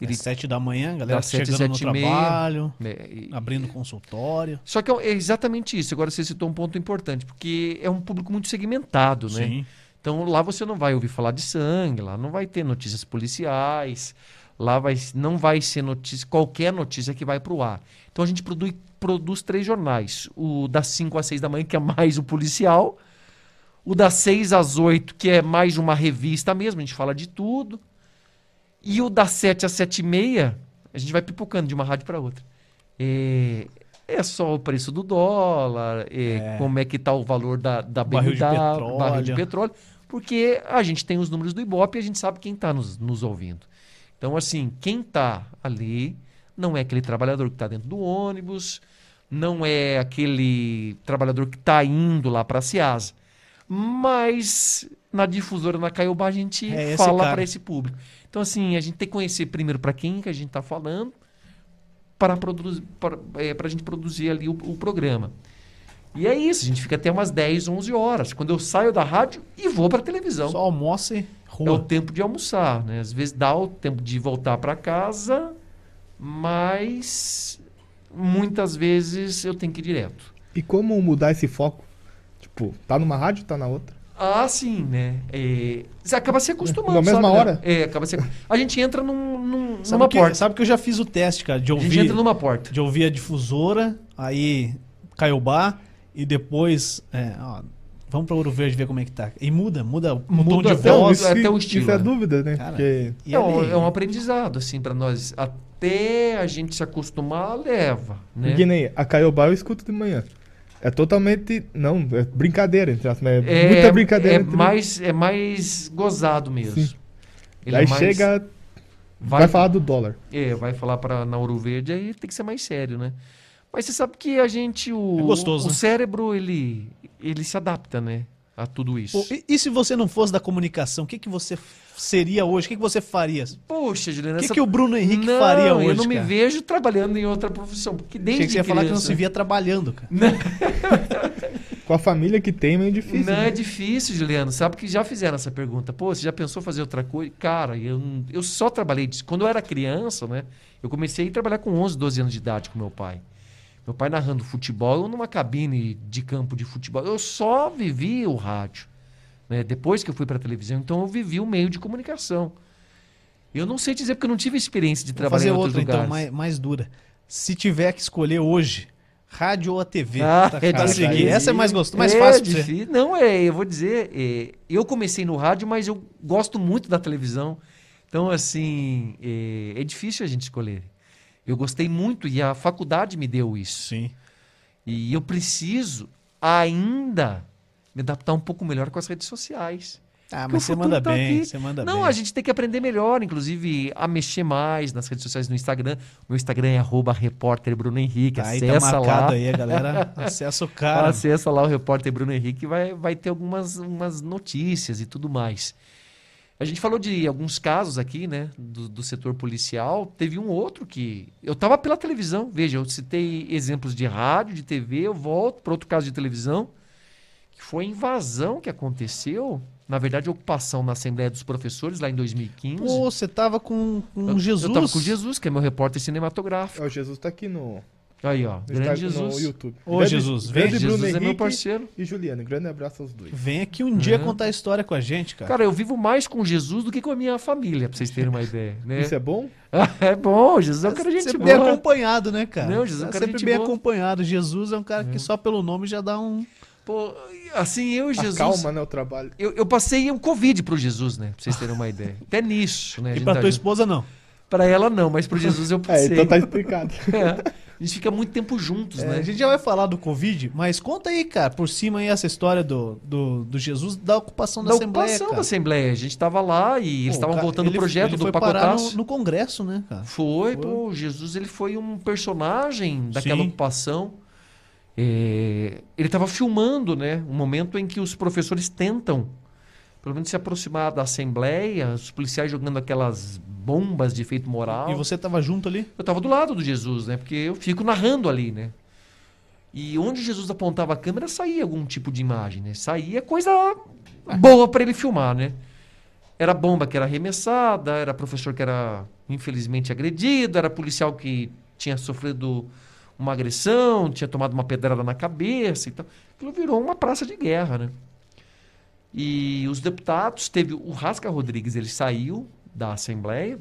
C: Ele
A: Às sete da manhã, galera
C: Das sete,
A: chegando no
C: sete meia.
A: trabalho,
C: é, e-
A: abrindo consultório.
C: Só que é é exatamente isso. Agora você citou um ponto importante, porque é um público muito segmentado, né?
A: Sim.
C: Então lá você não vai ouvir falar de sangue, lá não vai ter notícias policiais, lá vai, não vai ser notícia, qualquer notícia que vai para o ar. Então a gente produz, produz três jornais. O das 5 às 6 da manhã, que é mais o policial. O das 6 às 8, que é mais uma revista mesmo, a gente fala de tudo. E o das 7 às 7 e meia, a gente vai pipocando de uma rádio para outra. É, é só o preço do dólar, é,
A: É.
C: como é que está o valor da, da
A: Barril de petróleo.
C: barril de petróleo, porque a gente tem os números do Ibope e a gente sabe quem está nos, nos ouvindo. Então, assim, quem está ali não é aquele trabalhador que está dentro do ônibus, não é aquele trabalhador que está indo lá para a Ciasa. Mas na difusora, na Caiobá, a gente
A: É
C: fala para esse público. Então, assim, a gente tem que conhecer primeiro para quem que a gente está falando, para produzir, para é, a gente produzir ali o, o programa. E é isso, a gente fica até umas 10, 11 horas. Quando eu saio da rádio e vou para televisão.
A: Só almoça e
C: É o
A: rua.
C: tempo de almoçar, né? Às vezes dá o tempo de voltar para casa, mas muitas vezes eu tenho que ir direto.
B: E como mudar esse foco? Tipo, tá numa rádio, tá na outra.
C: Ah, sim, né? É, você acaba se acostumando.
B: Na mesma
C: sabe, né?
B: hora?
C: É, acaba se... A gente entra num, num-
A: Sabe
C: numa
A: que,
C: porta.
A: sabe que eu já fiz o teste, cara, de
C: A gente
A: ouvir,
C: entra numa porta.
A: de ouvir a difusora, aí Caiobá, e depois. é, ó, vamos pra Ouro Verde ver como é que tá. E muda, muda o tom de
C: até
A: voz.
C: até
B: que-
C: o estilo,
B: Isso é
C: né?
B: dúvida, né?
A: Cara,
B: Porque
C: É um, é um aprendizado, assim, para nós. Até a gente se acostumar, leva, né?
B: Nem a Caiobá eu escuto de manhã. É totalmente. Não, é brincadeira, entre aspas, mas é, muita brincadeira.
C: É
B: entre-
C: mais, é mais gozado mesmo.
B: Sim.
C: Ele
B: Aí
C: é mais-
B: chega, vai,
C: vai,
B: falar do dólar.
C: É, vai falar para na Ouro Verde, aí tem que ser mais sério, né? Mas você sabe que a gente, o,
A: É gostoso,
C: o
A: né?
C: cérebro, ele, ele se adapta, né? A tudo isso.
A: Pô, e, e se você não fosse da comunicação, o que, que você seria hoje? O que, que você faria? O
C: Poxa, Juliana,
A: que,
C: essa...
A: que o Bruno Henrique
C: não,
A: faria hoje?
C: eu não me
A: cara?
C: vejo trabalhando em outra profissão, porque desde
A: Achei que você ia falar que não se via trabalhando, cara. (laughs)
B: Com a família que tem, é meio difícil.
C: Não,
B: né?
C: é difícil, Juliano. Sabe que já fizeram essa pergunta. Pô, você já pensou fazer outra coisa? Cara, eu, eu só trabalhei. Quando eu era criança, né? Eu comecei a trabalhar com 11, 12 anos de idade com meu pai. Meu pai narrando futebol, eu numa cabine de campo de futebol. Eu só vivi o rádio. Né? Depois que eu fui para televisão, então eu vivi o meio de comunicação. Eu não sei dizer porque eu não tive experiência de
A: Vou
C: trabalhar
A: fazer
C: em outros
A: outra, então, mais, mais dura. Se tiver que escolher hoje, rádio ou a TV?
C: Ah,
A: pra,
C: é difícil.
A: seguir. Essa é mais gostosa, mais
C: É
A: fácil pra você.
C: difícil. Não, é, eu vou dizer, é, eu comecei no rádio, mas eu gosto muito da televisão. Então, assim, é, é difícil a gente escolher. Eu gostei muito e a faculdade me deu isso.
A: Sim.
C: E eu preciso ainda me adaptar um pouco melhor com as redes sociais.
A: Ah, mas
C: o
A: você manda
C: tá
A: bem,
C: aqui.
A: você manda
C: Não,
A: bem.
C: a gente tem que aprender melhor, inclusive a mexer mais nas redes sociais, no Instagram. Meu Instagram é arroba repórter Bruno Henrique.
A: Aí tá
C: Acessa
A: marcado
C: lá.
A: aí, a galera (laughs) acessa o cara.
C: Acessa lá o repórter Bruno Henrique vai, vai ter algumas umas notícias e tudo mais. A gente falou de alguns casos aqui, né, do, do setor policial. Teve um outro que. Eu estava pela televisão, veja, eu citei exemplos de rádio, de TV, eu volto para outro caso de televisão, que foi a invasão que aconteceu. Na verdade, a ocupação na Assembleia dos Professores, lá em 2015.
A: Pô, você tava com, com
C: eu,
A: Jesus.
C: Eu tava com Jesus, que é meu repórter cinematográfico.
B: Ó, o Jesus tá aqui no,
C: Aí, ó, grande
B: Instagram- no
C: Jesus.
B: YouTube.
A: Ô, Jesus, vem.
B: grande Bruno
C: Jesus é meu parceiro.
B: E Juliano, grande abraço aos dois.
A: Vem aqui um dia
C: É.
A: contar a história com a gente, cara.
C: Cara, eu vivo mais com Jesus do que com a minha família, pra vocês terem uma ideia. Né?
B: Isso é bom? (laughs)
C: é bom, Jesus é um cara gente
A: sempre
C: boa.
A: bem acompanhado, né, cara?
C: Não, Jesus é um cara
A: sempre
C: gente
A: bem
C: boa.
A: acompanhado. Jesus é um cara que só pelo nome já dá um.
C: Pô, assim, eu e Jesus.
B: Calma, né, o trabalho.
C: Eu, eu passei um Covid pro Jesus, né? Pra vocês terem uma ideia. (laughs) Até nisso, né?
A: E pra
C: tá
A: tua
C: junto.
A: esposa, não.
C: Pra ela não, mas pro Jesus eu
B: É,
C: passei.
B: então tá explicado. (laughs)
C: É. A gente fica muito tempo juntos,
A: É,
C: né?
A: a gente já vai falar do Covid, mas conta aí, cara, por cima aí essa história do, do, do Jesus da ocupação da,
C: da
A: Assembleia,
C: ocupação
A: cara.
C: da Assembleia. A gente tava lá e eles estavam voltando o projeto
A: ele
C: do
A: foi
C: pacotaço.
A: no, no Congresso, né, cara?
C: Foi,
A: Foi.
C: pô, Jesus ele foi um personagem daquela
A: Sim.
C: ocupação. É, ele estava filmando, né, um momento em que os professores tentam, pelo menos se aproximar da assembleia, os policiais jogando aquelas bombas de efeito moral.
A: E você tava junto ali?
C: Eu estava do lado do Jesus, né, porque eu fico narrando ali, né. E onde Jesus apontava a câmera saía algum tipo de imagem, né? Saía coisa boa para ele filmar, né? Era bomba que era arremessada, era professor que era infelizmente agredido, era policial que tinha sofrido uma agressão, tinha tomado uma pedrada na cabeça e tal. Aquilo virou uma praça de guerra, né? E os deputados, teve o Rasca Rodrigues, ele saiu da Assembleia,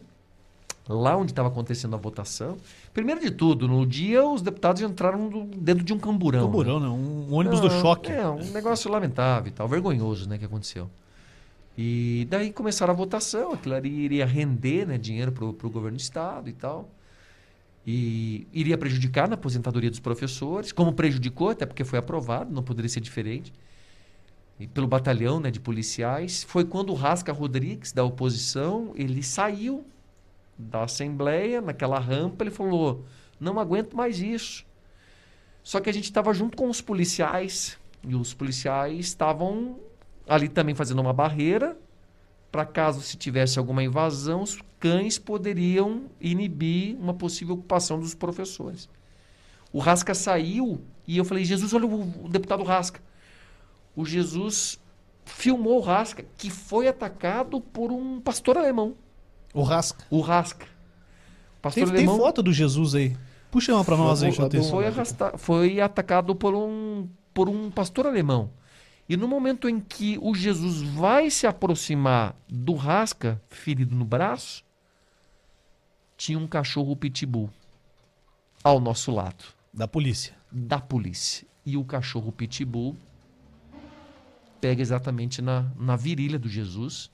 C: lá onde estava acontecendo a votação. Primeiro de tudo, no dia os deputados entraram dentro de um camburão. né?
A: Camburão, né? Um ônibus do
C: Não,
A: choque.
C: É, um negócio lamentável e tal, vergonhoso, né, que aconteceu. E daí começaram a votação, aquilo ali iria render né, dinheiro para o governo do estado e tal. E iria prejudicar na aposentadoria dos professores, como prejudicou, até porque foi aprovado, não poderia ser diferente. E pelo batalhão né, de policiais. Foi quando o Rasca Rodrigues, da oposição, ele saiu da Assembleia, naquela rampa, ele falou: não aguento mais isso. Só que a gente estava junto com os policiais e os policiais estavam ali também fazendo uma barreira para caso se tivesse alguma invasão, os cães poderiam inibir uma possível ocupação dos professores. O Rasca saiu e eu falei: Jesus, olha o, deputado Rasca. O Jesus filmou o Rasca, que foi atacado por um pastor alemão.
A: O Rasca.
C: O Rasca. Pastor
A: Tem, tem
C: alemão
A: foto do Jesus aí. Puxa uma pra nós aí, isso.
C: foi, arrasta- foi atacado por um, por um pastor alemão. E no momento em que o Jesus vai se aproximar do Rasca, ferido no braço, tinha um cachorro pitbull ao nosso lado,
A: Da polícia.
C: da polícia. E o cachorro pitbull pega exatamente na, na virilha do Jesus.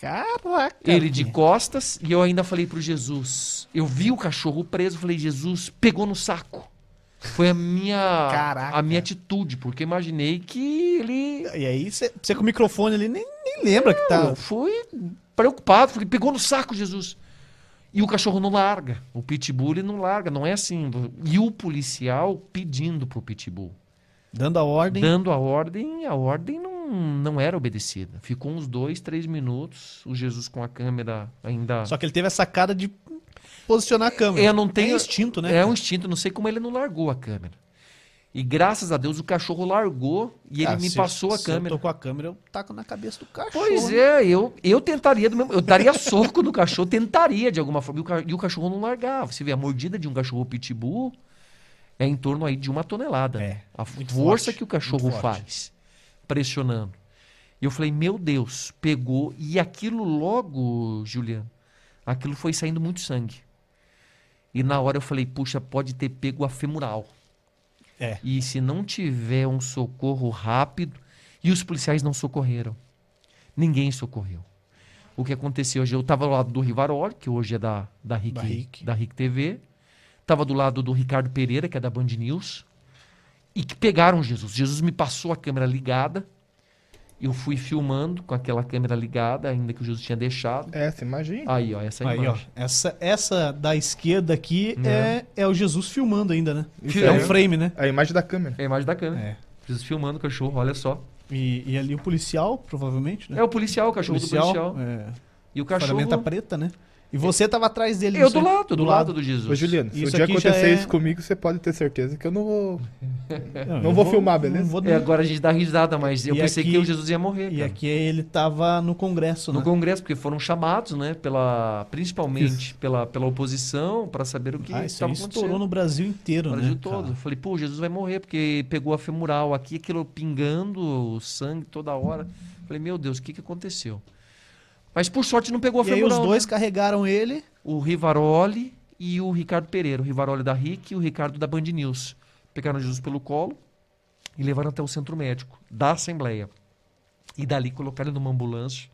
A: Caraca.
C: Ele de costas, e eu ainda falei pro Jesus. Eu vi o cachorro preso, falei, Jesus, pegou no saco. Foi a minha,
A: Caraca.
C: a minha atitude, porque imaginei que ele.
A: E aí, você com o microfone ali nem, nem lembra que tá.
C: Eu fui preocupado, falei, pegou no saco, Jesus. E o cachorro não larga. O pitbull ele não larga, não é assim. E o policial pedindo pro pitbull.
A: Dando a ordem.
C: Dando a ordem, a ordem não, não era obedecida. Ficou uns dois, três minutos, o Jesus com a câmera ainda.
A: Só que ele teve essa cara de posicionar a câmera.
C: Eu não tenho-
A: É instinto, né?
C: É um instinto, não sei como ele não largou a câmera. E graças a Deus o cachorro largou e ele
A: Ah,
C: me
A: se-
C: passou a
A: se
C: câmera.
A: Eu tô com a câmera, eu taco na cabeça do cachorro.
C: Pois é, eu, eu tentaria, do mesmo- eu daria soco no cachorro, tentaria de alguma forma, e o, e o cachorro não largava. Você vê, a mordida de um cachorro pitbull é em torno aí de uma tonelada.
A: É,
C: a força
A: forte,
C: que o cachorro faz, pressionando. E eu falei, meu Deus, pegou. E aquilo logo, Juliano, aquilo foi saindo muito sangue. E na hora eu falei, puxa, pode ter pego a femoral.
A: É.
C: E se não tiver um socorro rápido, e os policiais não socorreram. Ninguém socorreu. O que aconteceu hoje? Eu estava ao lado do Rivaroli, que hoje é da, da, RIC,
A: Da RIC.
C: da RIC TV. Estava do lado do Ricardo Pereira, que é da Band News. E que pegaram Jesus. Jesus me passou a câmera ligada. Eu fui filmando com aquela câmera ligada, ainda que o Jesus tinha deixado.
B: Essa, imagina.
C: Aí, ó, essa
A: Aí, ó,
C: imagem.
A: essa, essa da esquerda aqui
C: Né?
A: é, é o Jesus filmando ainda, né?
B: Isso
A: é um frame, né?
B: A imagem da câmera.
C: É a imagem da câmera.
A: É.
C: Jesus filmando o cachorro, olha só.
A: E, e ali o policial, provavelmente, né?
C: É o policial, o cachorro do policial.
A: É,
C: E o cachorro.
A: ferramenta preta, né? E você tava atrás dele.
C: Eu
A: sei?
C: do lado, do, lado do Jesus.
B: Ô, Juliano, se
A: Isso
B: um dia acontecer
A: é-
B: isso comigo, você pode ter certeza que eu não vou. (laughs)
A: Não,
B: Não
A: eu
B: vou filmar, beleza?
A: não vou-
C: É, agora a gente dá risada, mas eu
A: E
C: pensei
A: aqui-
C: que o Jesus ia morrer.
A: E
C: cara.
A: aqui ele tava no Congresso,
C: No
A: né?
C: Congresso, porque foram chamados, né, pela, principalmente pela, pela oposição, para saber o que
A: Ah, isso
C: estava
A: aí estourou
C: acontecendo.
A: no Brasil inteiro,
C: No Brasil
A: né?
C: todo.
A: cara?
C: Falei, pô, Jesus vai morrer, porque pegou a femoral aqui, aquilo pingando, o sangue toda hora. Falei, meu Deus, o que, que aconteceu? Mas por sorte não pegou a
A: E
C: femoral.
A: os dois
C: né?
A: carregaram ele.
C: O Rivaroli e o Ricardo Pereira. O Rivaroli da RIC e o Ricardo da Band News. Pegaram Jesus pelo colo e levaram até o centro médico da Assembleia. E dali colocaram ele numa ambulância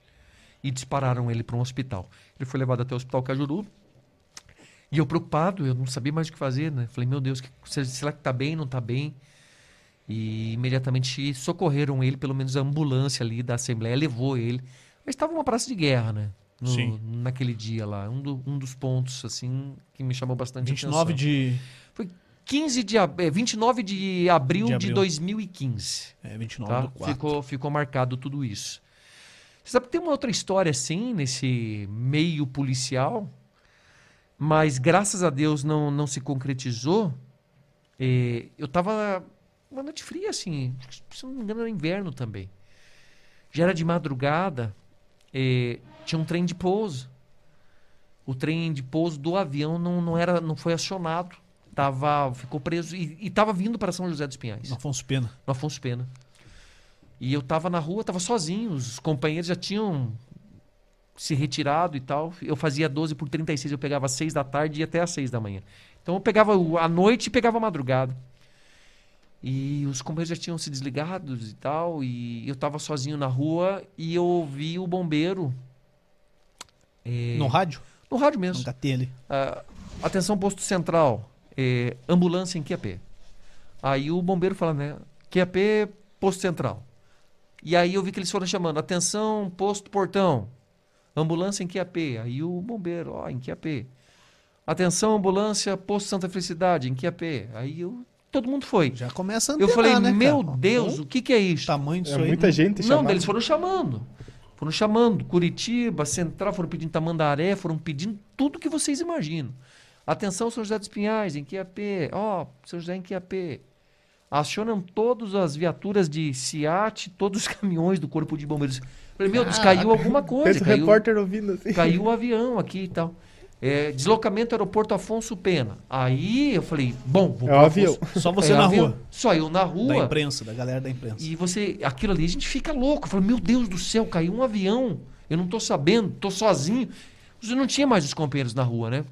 C: e dispararam ele para um hospital. Ele foi levado até o Hospital Cajuru. E eu preocupado, eu não sabia mais o que fazer, né? Falei, meu Deus, que, será que tá bem, não tá bem? E imediatamente socorreram ele, pelo menos a ambulância ali da Assembleia levou ele. Mas estava uma praça de guerra, né? No-
A: Sim.
C: Naquele dia lá. Um, do- um dos pontos, assim, que me chamou bastante
A: 29
C: atenção.
A: de.
C: 15 de, ab- é, 29 de abril
A: De
C: de,
A: abril.
C: 2015.
A: É, 29
C: Tá?
A: do 4.
C: Ficou, ficou marcado tudo isso. Você sabe que tem uma outra história assim, nesse meio policial, mas graças a Deus não, não se concretizou. É, eu tava uma noite fria, assim, se não me engano era inverno também. Já era de madrugada, é, tinha um trem de pouso. O trem de pouso do avião não, não, era, não foi acionado. Tava, ficou preso e estava vindo para São José dos Pinhais
A: No Afonso Pena.
C: no Afonso Pena. E eu tava na rua, tava sozinho, os companheiros já tinham se retirado e tal. Eu fazia 12 por 36, eu pegava às 6 da tarde e ia até às 6 da manhã. Então eu pegava a noite e pegava a madrugada. E os companheiros já tinham se desligados e tal, e eu tava sozinho na rua e eu ouvi o bombeiro é,
A: No rádio?
C: no rádio mesmo.
A: HT ali.
C: Ah, atenção, posto central. é, ambulância em QAP. Aí o bombeiro fala, né? QAP, posto central. E aí eu vi que eles foram chamando, atenção, posto portão. Ambulância em QAP. Aí o bombeiro, ó, em QAP. Atenção, ambulância, posto Santa Felicidade, em QAP. Aí eu, todo mundo foi.
A: Já começa a
C: Eu
A: antenar,
C: falei,
A: né,
C: meu
A: cara?
C: Deus, o que, que é
A: O
C: isso?
A: tamanho disso
B: É
A: aí.
B: muita gente
C: Não,
B: chamada.
C: eles foram chamando. Foram chamando. Curitiba, Central, foram pedindo Tamandaré, foram pedindo tudo que vocês imaginam. Atenção, São José dos Pinhais, em QAP. Ó, São José em QAP. Acionam todas as viaturas de SIAT, todos os (laughs) caminhões do Corpo de Bombeiros. Falei, meu Deus, caiu alguma (laughs) coisa. Caiu,
B: repórter ouvindo assim.
C: caiu o avião aqui e tal. É, deslocamento aeroporto Afonso Pena. Aí eu falei, bom, vou
B: É avião.
A: Só você
C: É,
A: na
C: avião.
A: rua.
C: Só eu na
A: Da
C: rua.
A: imprensa, da galera da imprensa.
C: E você, aquilo ali, a gente fica louco. Fala, meu Deus do céu, caiu um avião. Eu não tô sabendo, tô sozinho. Você não tinha mais os companheiros na rua, né?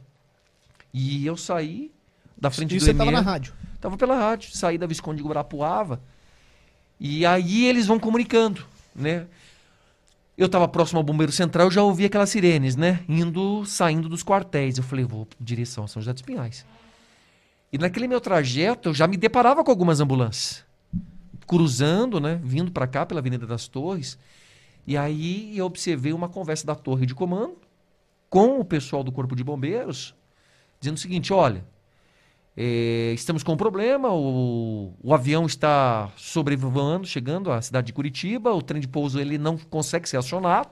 C: E eu saí da frente
A: E
C: do
A: você tava
C: EME.
A: na rádio.
C: Tava pela rádio, saí da Visconde de Guarapuava. E aí eles vão comunicando, né? Eu tava próximo ao bombeiro central, eu já ouvi aquelas sirenes, né? Indo, saindo dos quartéis. Eu falei, vou direção a São José dos Pinhais. E naquele meu trajeto, eu já me deparava com algumas ambulâncias. Cruzando, né? Vindo para cá, pela Avenida das Torres. E aí eu observei uma conversa da torre de comando com o pessoal do Corpo de Bombeiros, dizendo o seguinte: olha, é, estamos com um problema, o, o avião está sobrevoando, chegando à cidade de Curitiba, o trem de pouso ele não consegue ser acionado.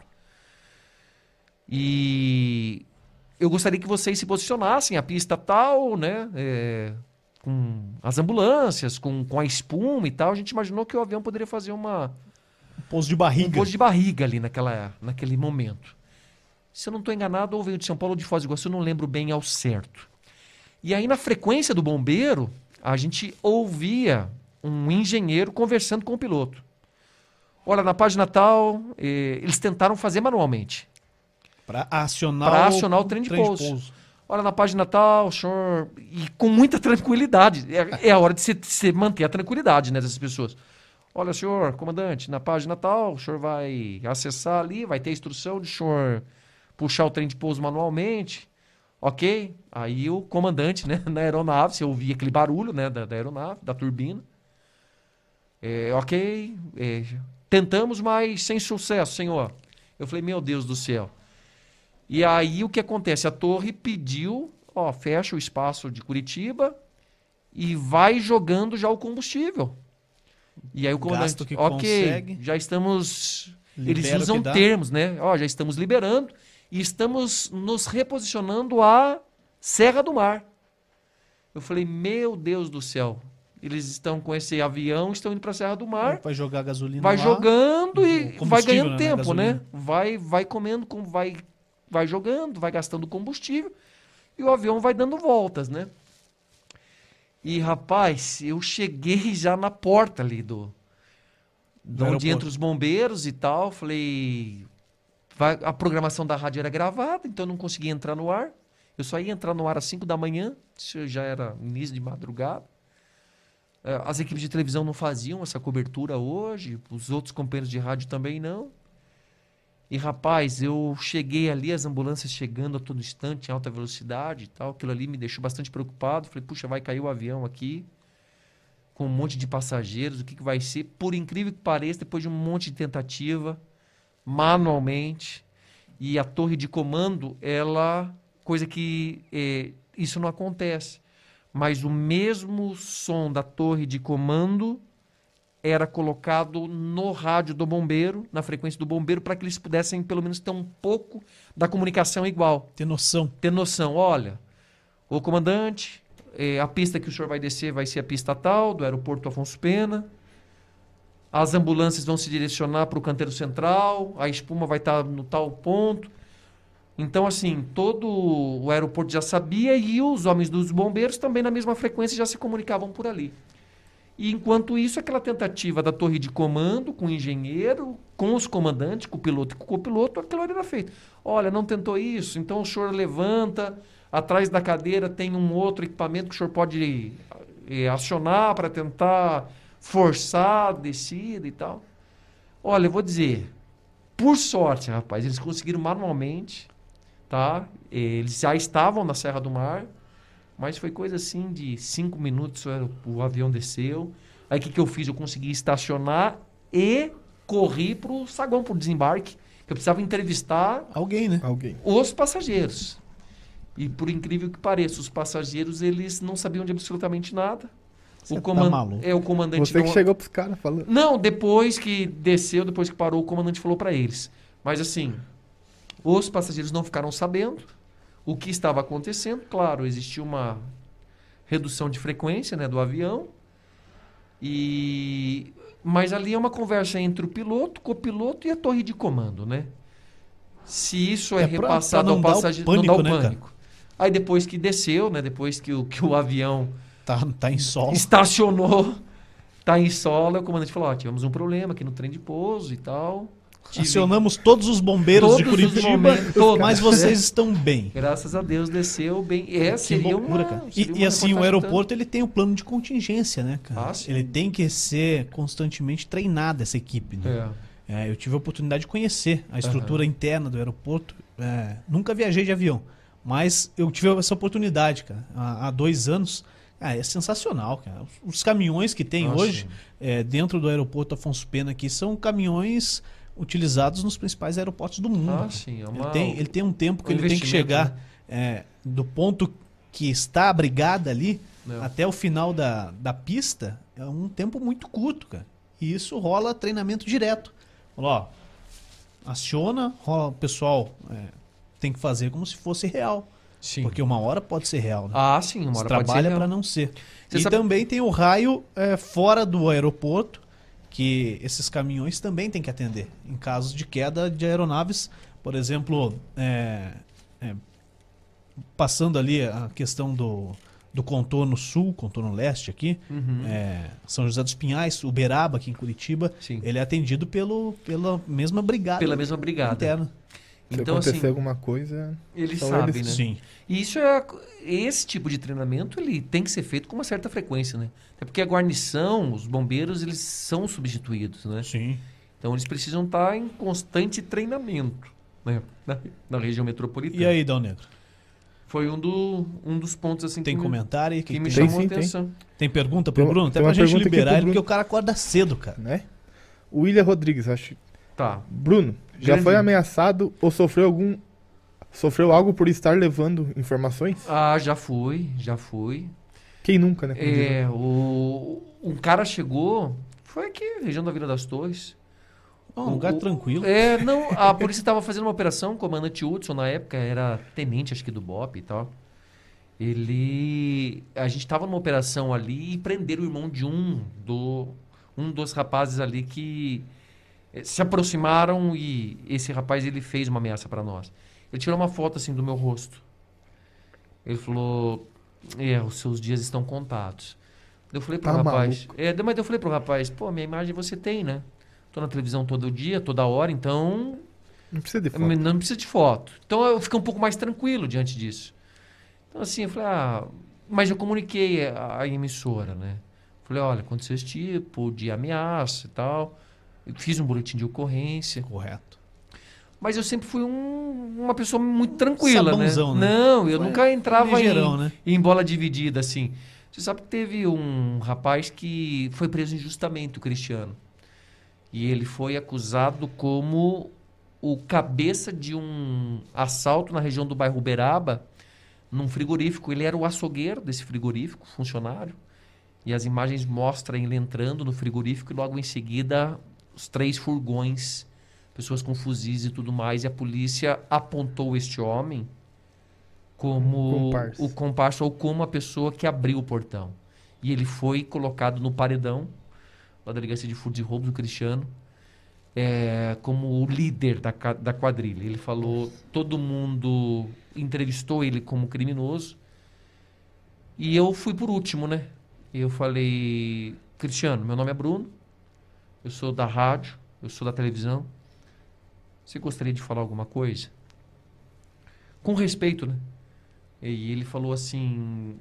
C: E eu gostaria que vocês se posicionassem, a pista tal, né? é, com as ambulâncias, com, com a espuma e tal. A gente imaginou que o avião poderia fazer uma,
A: Pouso de
C: um
A: barriga.
C: pouso de barriga ali naquela, naquele momento. Se eu não estou enganado, ou veio de São Paulo ou de Foz do Iguaçu, eu não lembro bem ao certo. E aí, na frequência do bombeiro, a gente ouvia um engenheiro conversando com o piloto. Olha, na página tal, eh, eles tentaram fazer manualmente.
A: Para acionar,
C: Pra acionar o trem de pouso. Olha, na página tal, o senhor. E com muita tranquilidade. É, é a hora de você, manter a tranquilidade né, dessas pessoas. Olha, senhor, comandante, na página tal, o senhor vai acessar ali, vai ter a instrução de o senhor puxar o trem de pouso manualmente. Ok? Aí o comandante, né, (laughs) na aeronave, você ouvia aquele barulho, né, da, da aeronave, da turbina. É, ok, é, tentamos, mas sem sucesso, senhor. Eu falei, meu Deus do céu. E aí o que acontece? A torre pediu, ó, fecha o espaço de Curitiba e vai jogando já o combustível. E aí o comandante, ok,
A: consegue.
C: já estamos.
A: Libera
C: eles usam termos, né? Ó, já estamos liberando e estamos nos reposicionando à Serra do Mar. Eu falei, meu Deus do céu. Eles estão com esse avião, estão indo para a Serra do Mar
A: Vai jogar gasolina
C: vai
A: lá.
C: jogando e vai ganhando
A: né,
C: tempo, né? Vai, vai comendo, com- vai, vai jogando, vai gastando combustível e o avião vai dando voltas, né? E rapaz, eu cheguei já na porta ali do,
A: Do
C: de onde entra os bombeiros e tal. Falei, a programação da rádio era gravada, então eu não conseguia entrar no ar. Eu só ia entrar no ar às 5 da manhã, já era início de madrugada. Eh, As equipes de televisão não faziam essa cobertura hoje, os outros companheiros de rádio também não. E rapaz, eu cheguei ali, as ambulâncias chegando a todo instante, em alta velocidade e tal. Aquilo ali me deixou bastante preocupado. Falei, puxa, vai cair o avião aqui, com um monte de passageiros, o que, que vai ser? Por incrível que pareça, depois de um monte de tentativa, manualmente, e a torre de comando, ela. Coisa que eh, isso não acontece. Mas o mesmo som da torre de comando era colocado no rádio do bombeiro, na frequência do bombeiro, para que eles pudessem pelo menos ter um pouco da comunicação igual.
A: Ter noção.
C: Ter noção, olha, o comandante, eh, a pista que o senhor vai descer vai ser a pista tal, do aeroporto Afonso Pena. As ambulâncias vão se direcionar para o canteiro central, a espuma vai estar no tal ponto. Então, assim, todo o aeroporto já sabia e os homens dos bombeiros também na mesma frequência já se comunicavam por ali. E enquanto isso, aquela tentativa da torre de comando com o engenheiro, com os comandantes, com o piloto e com o copiloto, aquilo ali era feito. Olha, não tentou isso, então o senhor levanta, atrás da cadeira tem um outro equipamento que o senhor pode eh, acionar para tentar forçar a descida e tal. Olha, eu vou dizer, por sorte, rapaz, eles conseguiram manualmente, tá? Eles já estavam na Serra do Mar, mas foi coisa assim de cinco minutos o, o avião desceu. Aí o que, que eu fiz? Eu consegui estacionar e corri para o saguão, para o desembarque. que Eu precisava entrevistar
A: Alguém, né?
B: Alguém.
C: os passageiros. E por incrível que pareça, os passageiros eles não sabiam de absolutamente nada.
A: Você
C: o
A: tá
C: coman-
A: maluco.
C: É, o comandante
B: Você que
C: não-
B: chegou pros caras falando.
C: não, depois que desceu, depois que parou, o comandante falou para eles. Mas assim, os passageiros não ficaram sabendo o que estava acontecendo. Claro, existia uma redução de frequência né, do avião. E mas ali é uma conversa entre o piloto, copiloto e a torre de comando, né? Se isso é,
A: É pra-
C: repassado
A: pra não
C: ao passageiro, não dá o
A: né,
C: pânico. Aí depois que desceu, né, depois que o, que o avião
A: Tá, tá em solo.
C: estacionou, tá em solo, o comandante falou, ó, tivemos um problema aqui no trem de pouso e tal. Tive-
A: Acionamos todos os bombeiros de
C: Todos os
A: Curitiba,
C: momentos,
A: mas vocês estão bem.
C: Graças a Deus desceu bem. É,
A: Que loucura,
C: uma,
A: cara. E, e assim, o aeroporto ele tem o plano de contingência, né, cara?
C: Ah,
A: ele tem que ser constantemente treinada essa equipe, né?
C: É.
A: É, eu tive a oportunidade de conhecer a estrutura interna do aeroporto. É, nunca viajei de avião, mas eu tive essa oportunidade, cara, há, há dois anos. Ah, é sensacional, cara. Os, caminhões que tem
C: Ah,
A: hoje é, dentro do aeroporto Afonso Pena aqui são caminhões utilizados nos principais aeroportos do mundo.
C: Ah, sim. É
A: Ele
C: uma,
A: tem, ele tem um tempo que
C: um
A: ele tem que chegar é, do ponto que está abrigada ali
C: né?
A: até o final da, da pista é um tempo muito curto, cara. E isso rola treinamento direto. Ó, aciona, rola, o pessoal é, tem que fazer como se fosse real.
C: Sim.
A: Porque uma hora pode ser real, né?
C: Ah, sim. Uma
A: Você
C: hora pode ser
A: trabalha para não ser.
C: Você
A: e
C: sabe-
A: também tem o raio é, fora do aeroporto, que esses caminhões também têm que atender. Em casos de queda de aeronaves, por exemplo, é, é, passando ali a questão do, do contorno sul, contorno leste aqui,
C: Uhum.
A: é, São José dos Pinhais, Uberaba aqui em Curitiba,
C: Sim.
A: ele é atendido pelo, pela mesma brigada
C: Pela mesma brigada.
A: interna.
B: Se
C: Então,
B: acontecer
C: assim,
B: alguma coisa.
C: sabem,
B: eles-
C: né?
A: Sim.
C: E isso é esse tipo de treinamento ele tem que ser feito com uma certa frequência, né? Até porque a guarnição, os bombeiros, eles são substituídos, né?
A: Sim.
C: Então eles precisam estar em constante treinamento, né? Na, na região metropolitana.
A: E aí, Dal Negro?
C: Foi um, do, um dos pontos assim
A: Tem
C: que, me,
A: comentário aí?
C: que
A: Que
C: me
A: tem,
B: Tem
C: chamou
B: sim,
C: a
B: tem.
C: atenção.
A: tem pergunta pro
B: Tem
A: Bruno? Até
B: tem
A: pra
B: uma
A: gente liberar ele, porque o cara acorda cedo, cara.
B: né? O William Rodrigues, acho.
C: Tá.
B: Bruno, já foi ameaçado ou sofreu algum. Sofreu algo por estar levando informações?
C: Ah, já fui, já fui.
B: Quem nunca, né? diz, né?
C: É, o, um cara chegou, foi aqui, região da Vila das Torres.
A: Ó, um lugar
C: O-
A: tranquilo.
C: É, (laughs) não, a polícia estava fazendo uma operação, o comandante Hudson, na época, era tenente, acho que do BOP e tal. Ele. A gente estava numa operação ali e prenderam o irmão de um, do, um dos rapazes ali que se aproximaram e esse rapaz ele fez uma ameaça para nós. Ele tirou uma foto assim do meu rosto. Ele falou: É, os seus dias estão contados. Eu falei pro
B: Tá
C: rapaz. É, mas eu falei pro rapaz: Pô, minha imagem você tem, né? Tô na televisão todo dia, toda hora, então
B: Não precisa de foto.
C: não precisa de foto. Então eu fico um pouco mais tranquilo diante disso. Então assim, eu falei, ah, mas eu comuniquei a, a emissora, né? Falei, olha, aconteceu esse tipo de ameaça e tal. Eu fiz um boletim de ocorrência.
A: Correto.
C: Mas eu sempre fui um- uma pessoa muito tranquila, né?
A: né?
C: Não, eu
A: Foi
C: nunca entrava em,
A: né?
C: em bola dividida, assim. Você sabe que teve um rapaz que foi preso injustamente, o Cristiano. E ele foi acusado como o cabeça de um assalto na região do bairro Uberaba, num frigorífico. Ele era o açougueiro desse frigorífico, funcionário. E as imagens mostram ele entrando no frigorífico e logo em seguida os três furgões, pessoas com fuzis e tudo mais. E a polícia apontou este homem como
B: Comparsa.
C: o comparsa ou como a pessoa que abriu o portão. E ele foi colocado no paredão da delegacia de furtos e roubos do Cristiano é, como o líder da, da quadrilha. Ele falou, todo mundo entrevistou ele como criminoso e eu fui por último, né? Eu falei, Cristiano, meu nome é Bruno, eu sou da rádio, eu sou da televisão. Você gostaria de falar alguma coisa? Com respeito, né? E ele falou assim: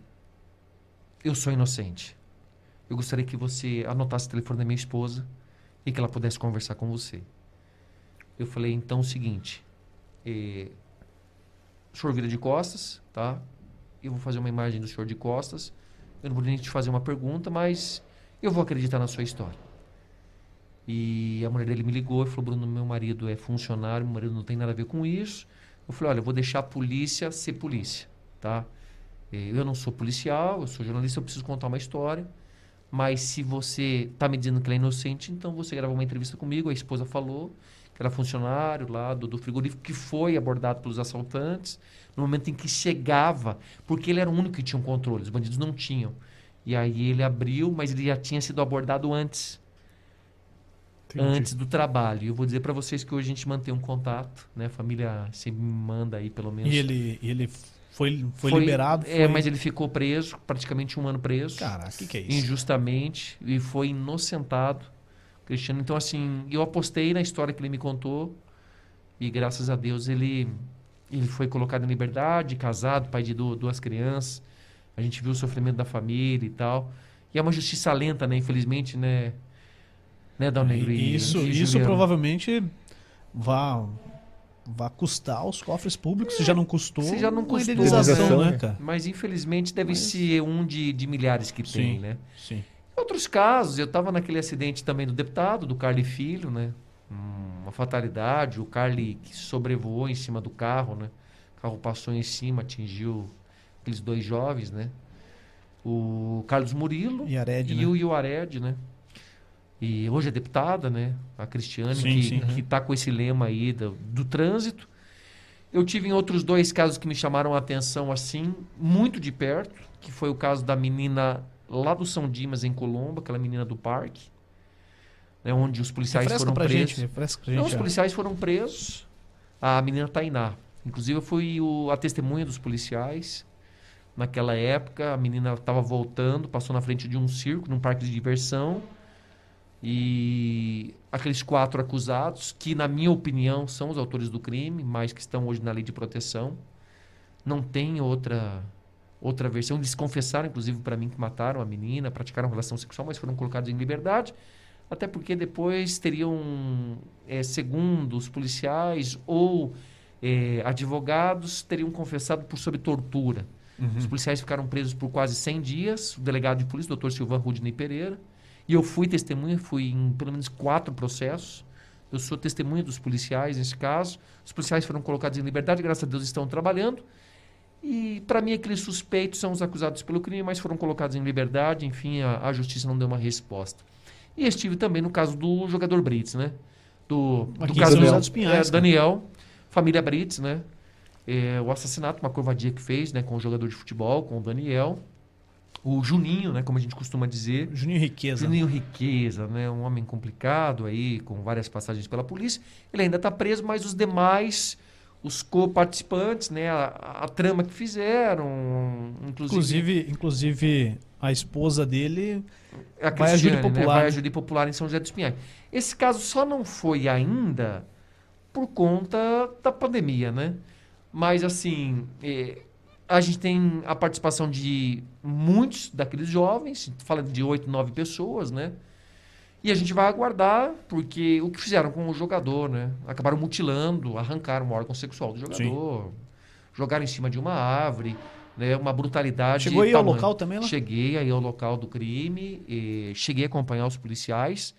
C: Eu sou inocente. Eu gostaria que você anotasse o telefone da minha esposa e que ela pudesse conversar com você. Eu falei: Então é o seguinte. eh, o senhor vira de costas, tá? Eu vou fazer uma imagem do senhor de costas. Eu não vou nem te fazer uma pergunta, mas eu vou acreditar na sua história. E a mulher dele me ligou e falou: Bruno, meu marido é funcionário, meu marido não tem nada a ver com isso. Eu falei: Olha, eu vou deixar a polícia ser polícia, tá? Eh, Eu não sou policial, eu sou jornalista, eu preciso contar uma história. Mas se você está me dizendo que ela é inocente, então você grava uma entrevista comigo. A esposa falou que era funcionário lá do, do frigorífico que foi abordado pelos assaltantes no momento em que chegava, porque ele era o único que tinha um controle, os bandidos não tinham. E aí ele abriu, mas ele já tinha sido abordado antes
B: Entendi.
C: antes do trabalho. Eu vou dizer para vocês que hoje a gente mantém um contato, né? A família sempre me manda aí pelo menos.
A: E ele, ele foi, foi, liberado?
C: É,
A: foi-
C: mas ele ficou preso, praticamente um ano preso,
A: Caraca, o que, que é isso?
C: injustamente, e foi inocentado. Cristiano, então assim, eu apostei na história que ele me contou e graças a Deus ele ele foi colocado em liberdade, casado, pai de du- duas crianças. A gente viu o sofrimento da família e tal. E é uma justiça lenta, né? Infelizmente, né? Né?
A: E isso,
C: e
A: isso
C: Juliano?
A: provavelmente vai, vai custar aos cofres públicos, se já não custou.
C: Se já não
A: uma
C: custou,
A: indenização,
B: né?
A: né, cara?
C: Mas infelizmente deve
A: Mas-
C: ser um de, de milhares que tem,
A: Sim.
C: né?
A: Sim.
C: Outros casos, eu estava naquele acidente também do deputado, do Carly Filho, né? Hum, Uma fatalidade, o Carly que sobrevoou em cima do carro, né? O carro passou em cima, atingiu aqueles dois jovens, né? O Carlos Murilo
A: E Ared,
C: e
A: né?
C: o Ioared, né? E hoje é deputada, né? A Cristiane,
A: Sim,
C: que,
A: sim.
C: que tá com esse lema aí do, do trânsito. Eu tive em outros dois casos que me chamaram a atenção, assim, muito de perto, que foi o caso da menina lá do São Dimas, em Colombo, aquela menina do parque, né, onde os policiais
A: Refresca
C: foram
A: pra
C: presos.
A: gente, pra
C: Não,
A: gente.
C: os
A: ó.
C: policiais foram presos. A menina Tainá. Inclusive, eu fui o- a testemunha dos policiais. naquela época. A menina estava voltando, passou na frente de um circo, num parque de diversão. E aqueles quatro acusados, que na minha opinião são os autores do crime, mas que estão hoje na lei de proteção, não tem outra outra versão. Eles confessaram, inclusive, para mim que mataram a menina, praticaram relação sexual, mas foram colocados em liberdade. Até porque depois teriam, é, segundo os policiais ou é, advogados, teriam confessado por sob tortura.
A: Uhum.
C: Os policiais ficaram presos por quase 100 dias. O delegado de polícia, o doutor Silvan Rudney Pereira. E eu fui testemunha, fui em pelo menos quatro processos. Eu sou testemunha dos policiais nesse caso. Os policiais foram colocados em liberdade, graças a Deus estão trabalhando. E, para mim, aqueles suspeitos são os acusados pelo crime, mas foram colocados em liberdade. Enfim, a, a justiça não deu uma resposta. E estive também no caso do jogador Brits, né? Do, do caso do
A: dos Pinhais,
C: é,
A: cara.
C: Daniel, família Brits, né? É, o assassinato, uma covardia que fez, né? Com o jogador de futebol, com o Daniel. O Juninho, né? Como a gente costuma dizer.
A: Juninho Riqueza.
C: Juninho Riqueza, né? Um homem complicado aí, com várias passagens pela polícia. Ele ainda está preso, mas os demais, os co-participantes, né? A, a trama que fizeram, inclusive...
A: Inclusive, inclusive, a esposa dele.
C: a
A: vai a júri
C: Cristiane, né?
A: popular,
C: Vai a júri popular em São José dos Pinhais. Esse caso só não foi ainda por conta da pandemia, né? Mas, assim, eh, a gente tem a participação de muitos daqueles jovens, falando de oito, nove pessoas, né? E a gente vai aguardar, porque o que fizeram com o jogador, né? Acabaram mutilando, arrancaram o órgão sexual do jogador, jogaram em cima de uma árvore, né? Uma brutalidade.
A: Chegou aí ao local também lá?
C: Cheguei aí ao local do crime, cheguei a acompanhar os policiais,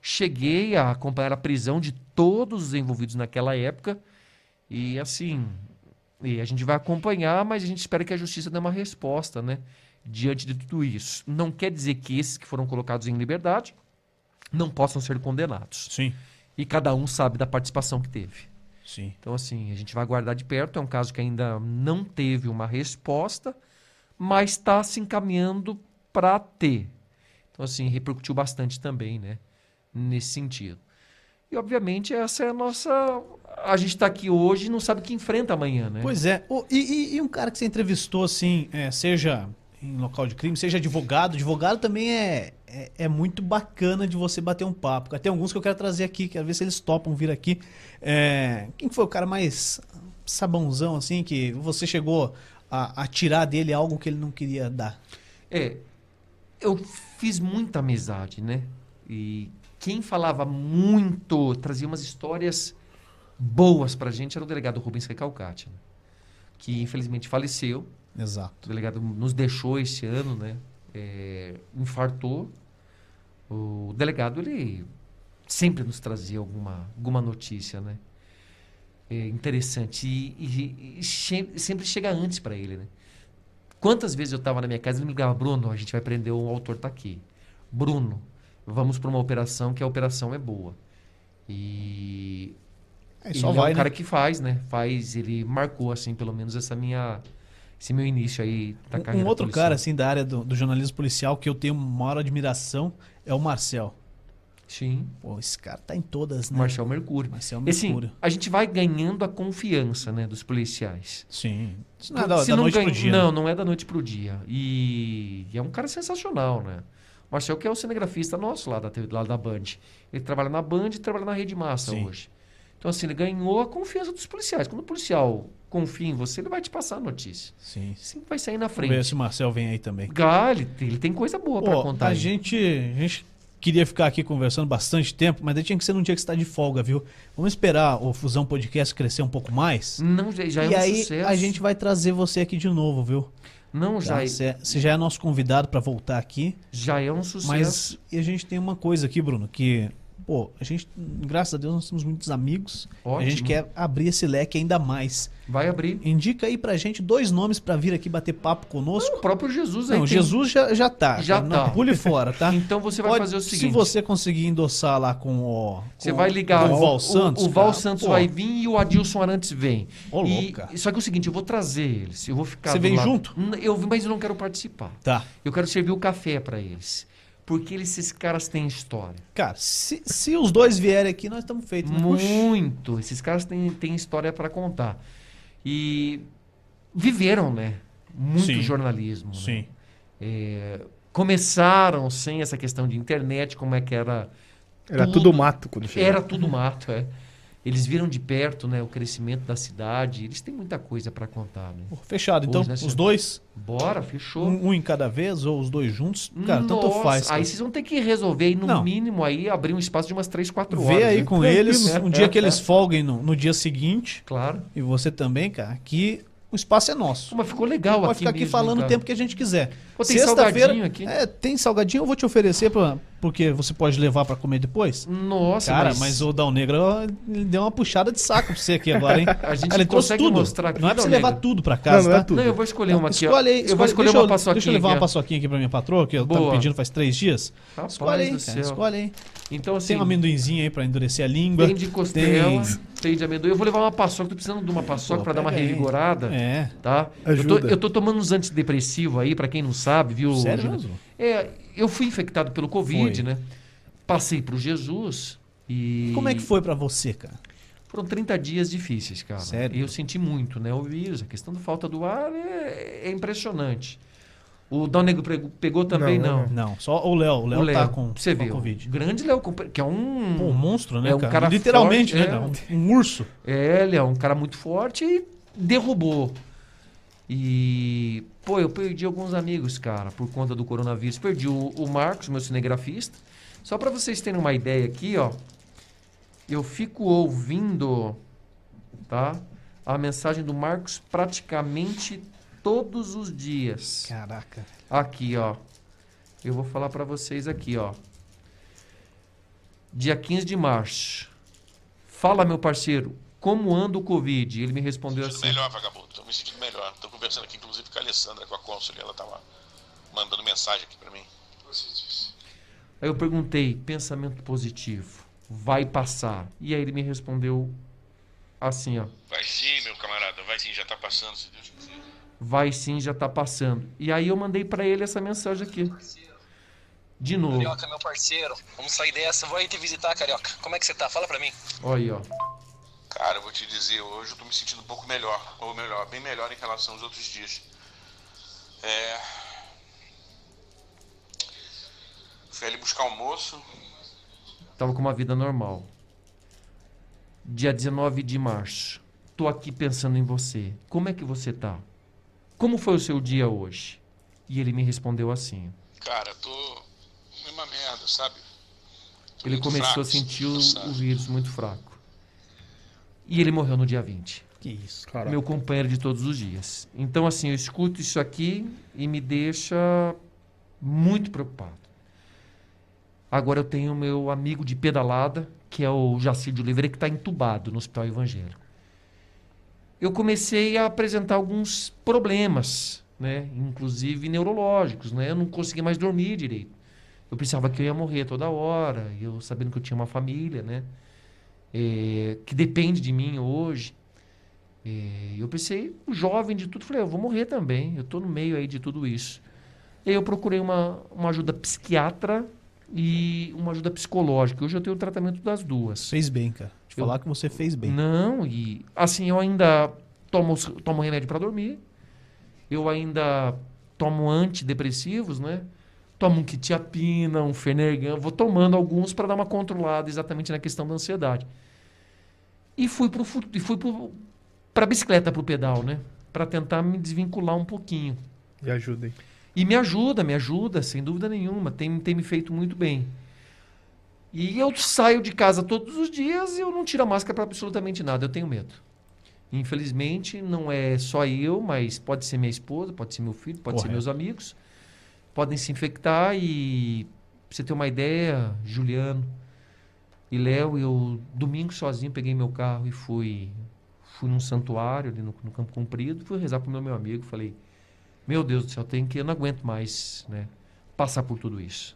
C: cheguei a acompanhar a prisão de todos os envolvidos naquela época. E assim, e a gente vai acompanhar, mas a gente espera que a justiça dê uma resposta, né? Diante de tudo isso. Não quer dizer que esses que foram colocados em liberdade não possam ser condenados.
A: Sim.
C: E cada um sabe da participação que teve.
A: Sim.
C: Então, assim, a gente vai aguardar de perto. É um caso que ainda não teve uma resposta, mas está se encaminhando para ter. Então, assim, repercutiu bastante também, né? Nesse sentido. E, obviamente, essa é a nossa. A gente está aqui hoje e não sabe o que enfrenta amanhã, né?
A: Pois é. Ô, e, e- e um cara que você entrevistou, assim, é, seja em local de crime, seja advogado, advogado também é, é, é muito bacana de você bater um papo. Tem alguns que eu quero trazer aqui, quero ver se eles topam vir aqui. É, quem foi o cara mais sabãozão, assim, que você chegou a, a tirar dele algo que ele não queria dar?
C: É, eu fiz muita amizade, né? E quem falava muito, trazia umas histórias boas pra gente era o delegado Rubens Recalcati, né? que infelizmente faleceu.
A: Exato.
C: O delegado nos deixou esse ano, né? É, infartou. O delegado, ele sempre nos trazia alguma, alguma notícia, né? É, interessante. E, e- e sempre chega antes para ele, né? Quantas vezes eu estava na minha casa e ele me ligava, Bruno, a gente vai prender o autor tá aqui. Bruno, vamos para uma operação que a operação é boa. E ele
A: só
C: é
A: vai,
C: um cara
A: né?
C: que faz, né? Faz, ele marcou, assim, pelo menos essa minha... Esse meu início aí da
A: Um-
C: carreira
A: Um outro
C: policial.
A: cara, assim, da área do, do jornalismo policial que eu tenho maior admiração é o Marcel.
C: Sim,
A: Pô, esse cara tá em todas, né?
C: Marcel Mercúrio.
A: Marcel
C: assim,
A: Mercúrio.
C: a gente vai ganhando a confiança, né, dos policiais.
A: Sim. Isso não é da,
C: Se
A: da
C: não
A: noite
C: ganha-
A: pro dia.
C: Não,
A: né?
C: não é da noite pro dia. E, e é um cara sensacional, né? Marcel que é o cinegrafista nosso lá da, lá da Band. Ele trabalha na Band e trabalha na Rede Massa
A: Sim.
C: hoje. Então, assim, ele ganhou a confiança dos policiais. Quando o policial confia em você, ele vai te passar a notícia.
A: Sim.
C: Sempre vai sair na
A: Vamos ver
C: frente.
A: se o Marcel vem aí também.
C: Gá, ele, tem- coisa boa pra
A: Pô,
C: contar.
A: a
C: aí.
A: gente, a gente queria ficar aqui conversando bastante tempo, mas daí tinha que ser num dia que você tá de folga, viu? Vamos esperar o Fusão Podcast crescer um pouco mais.
C: Não, já, já é
A: e
C: um
A: aí
C: sucesso.
A: a gente vai trazer você aqui de novo, viu?
C: Não, já,
A: Tá?
C: é-
A: Você, é- você já é nosso convidado para voltar aqui.
C: já é um sucesso.
A: Mas e a gente tem uma coisa aqui, Bruno, que, pô, a gente, graças a Deus, nós temos muitos amigos. A gente
C: Ótimo.
A: quer abrir esse leque ainda mais.
C: Vai abrir.
A: Indica aí pra gente dois nomes pra vir aqui bater papo conosco.
C: O próprio Jesus aí
A: Não,
C: tem-
A: Jesus já, já tá.
C: Já
A: Não
C: tá.
A: pule fora, tá? (laughs)
C: Então você vai
A: Pode-
C: fazer o
A: Se
C: seguinte.
A: você conseguir endossar lá com o.
C: Você vai ligar
A: com o Val Santos.
C: O, Val
A: cara,
C: Santos
A: pô,
C: vai vir e o Adilson Arantes vem.
A: Ô,
C: E-
A: louco, cara.
C: só que é o seguinte, eu vou trazer eles. Eu vou ficar.
A: Você vem
C: lado-
A: junto?
C: Eu, mas eu não quero participar.
A: Tá.
C: Eu quero servir o café para eles. Porque eles, esses caras têm história.
A: Cara, se, se os dois vierem aqui, nós estamos feitos. né? Puxa.
C: Muito. Esses caras têm, têm história para contar. E viveram, né? muito
A: Sim.
C: jornalismo. né?
A: Sim.
C: É, começaram sem essa questão de internet, como é que era.
B: Era
C: Tudo.
B: tudo mato quando chegou.
C: Era tudo mato, é. Eles viram de perto né, o crescimento da cidade. Eles têm muita coisa para contar. Né?
A: Fechado. Então,
C: Hoje, né,
A: os
C: senhor?
A: dois,
C: Bora, fechou.
A: um, um em cada vez ou os dois juntos, cara, tanto
C: Nossa,
A: faz. cara.
C: Aí vocês vão ter que resolver aí, no
A: Não.
C: mínimo, aí abrir um espaço de umas 3, 4 horas.
A: Vê aí
C: né?
A: com
C: Tranquilo,
A: eles,
C: né?
A: um dia
C: É,
A: que eles
C: é.
A: folguem no, no dia seguinte,
C: Claro.
A: e você também, cara, que o espaço é nosso.
C: Mas ficou legal
A: Pode
C: aqui
A: ficar aqui
C: mesmo,
A: falando o
C: cara.
A: tempo que a gente quiser.
C: Pô, tem
A: Sexta-feira.
C: salgadinho aqui.
A: É, tem salgadinho, eu vou te oferecer pra, porque você pode levar pra comer depois.
C: Nossa,
A: Cara,
C: mas...
A: mas... o Dal Negro ele deu uma puxada de saco pra você aqui agora, hein? (laughs)
C: A gente
A: Cara, ele trouxe
C: consegue
A: tudo.
C: mostrar aqui,
A: Não é pra você levar
C: Negro?
A: tudo pra casa,
B: Não, não é
A: tá?
B: tudo.
C: Não, eu vou escolher uma aqui, ó.
A: Escolhe aí,
C: eu vou
A: escolhe-
C: escolher
A: deixa
C: uma
A: eu-
C: paçoquinha
A: Deixa eu levar uma
C: aqui, ó.
A: paçoquinha aqui pra minha patroa, que eu
C: Boa.
A: tava pedindo faz três dias.
C: Rapaz
A: Escolhe aí,
C: do
A: cara,
C: céu.
A: escolhe aí.
C: Então, assim,
A: Tem um amendoinzinho aí pra endurecer a língua.
C: tem de costela, tem... de amendoim. Eu vou levar uma paçoca, tô precisando de uma paçoca
A: Pô,
C: pra dar uma
A: pega aí.
C: revigorada.
A: É.
C: Tá? Eu tô,
B: Ajuda.
C: eu tô tomando uns antidepressivos aí, pra quem não sabe, viu?
A: Sério?
C: É, eu fui infectado pelo Covid,
A: Foi.
C: né? Passei pro Jesus e...
A: Como é que foi pra você, cara?
C: Foram 30 dias difíceis, cara.
A: Sério?
C: E eu senti muito, né? O vírus, a questão da falta do ar é, é impressionante. O Dal Negro pegou, pegou também,
B: Não,
C: não.
A: Não, só o Léo. O
C: O
A: Léo tá com,
C: você
A: com
C: viu?
A: Covid.
C: Grande Léo, que é um...
A: Pô, um monstro, né,
C: É um
A: cara?
C: cara
A: Literalmente,
C: forte,
A: né,
C: é.
A: Um, um urso.
C: É, ele é um cara muito forte e derrubou. E, pô, eu perdi alguns amigos, cara, por conta do coronavírus. Perdi o, o Marcos, meu cinegrafista. Só pra vocês terem uma ideia aqui, ó. Eu fico ouvindo, tá? A mensagem do Marcos praticamente todos os dias.
A: Caraca.
C: Aqui, ó. Eu vou falar pra vocês aqui, ó. Dia 15 de março. Fala, meu parceiro, como anda o Covid? Ele me respondeu assim.
D: melhor, vagabundo. Tô me sentindo melhor. Tô conversando aqui, inclusive, com a Alessandra, com a cônsul, e ela tava mandando mensagem aqui pra mim.
C: Aí eu perguntei, pensamento positivo, vai passar? E aí ele me respondeu assim, ó.
D: Vai sim, meu camarada, vai sim, já tá passando, se Deus quiser.
C: Vai sim, já tá passando. E aí eu mandei pra ele essa mensagem aqui. De novo.
E: Carioca, meu parceiro, vamos sair dessa. Vou aí te visitar, Carioca. Como é que você tá? Fala pra mim.
C: Olha aí, ó.
D: Cara, eu vou te dizer, hoje eu tô me sentindo um pouco melhor, ou melhor, bem melhor em relação aos outros dias. É. Fui ali buscar almoço,
C: Tava com uma vida normal. Dia 19 de março. Tô aqui pensando em você. Como é que você tá? Como foi o seu dia hoje? E ele me respondeu assim.
D: cara, tô. Mesma merda, sabe? Tô
C: Ele começou
D: fraco,
C: a sentir o, o vírus muito fraco. E ele morreu no dia 20.
A: Que isso.
B: Caraca.
C: Meu companheiro de todos os dias. Então, assim, eu escuto isso aqui e me deixa muito preocupado. Agora eu tenho meu amigo de pedalada, que é o Jacir de Oliveira, que está entubado no Hospital Evangélico. Eu comecei a apresentar alguns problemas, né? inclusive neurológicos. Né? Eu não conseguia mais dormir direito. Eu pensava que eu ia morrer toda hora, e eu sabendo que eu tinha uma família, né? Eh, que depende de mim hoje. Eh, eu pensei, jovem de tudo, falei, eu vou morrer também, eu estou no meio aí de tudo isso. E aí eu procurei uma, uma ajuda psiquiatra e uma ajuda psicológica. Hoje eu tenho o tratamento das duas.
A: Fez bem, cara. Te
C: Eu-
A: falar que você fez bem.
C: Não, e assim, eu ainda tomo, tomo remédio para dormir. Eu ainda tomo antidepressivos, né? Tomo um quitiapina, um fenergan, vou tomando alguns para dar uma controlada exatamente na questão da ansiedade. E fui fu- e fui pro, pra bicicleta, pro pedal, né? Para tentar me desvincular um pouquinho.
B: E ajudem.
C: E me ajuda, me ajuda, sem dúvida nenhuma. Tem, tem me feito muito bem. E eu saio de casa todos os dias e eu não tiro a máscara para absolutamente nada. Eu tenho medo. Infelizmente, não é só eu, mas pode ser minha esposa, pode ser meu filho, pode ser
A: Correto.
C: meus amigos. Podem se infectar e, pra você ter uma ideia, Juliano e Léo, eu domingo sozinho peguei meu carro e fui fui num santuário ali no, no Campo Comprido, fui rezar pro meu, meu amigo, falei, meu Deus do céu, tem que eu não aguento mais, né, passar por tudo isso.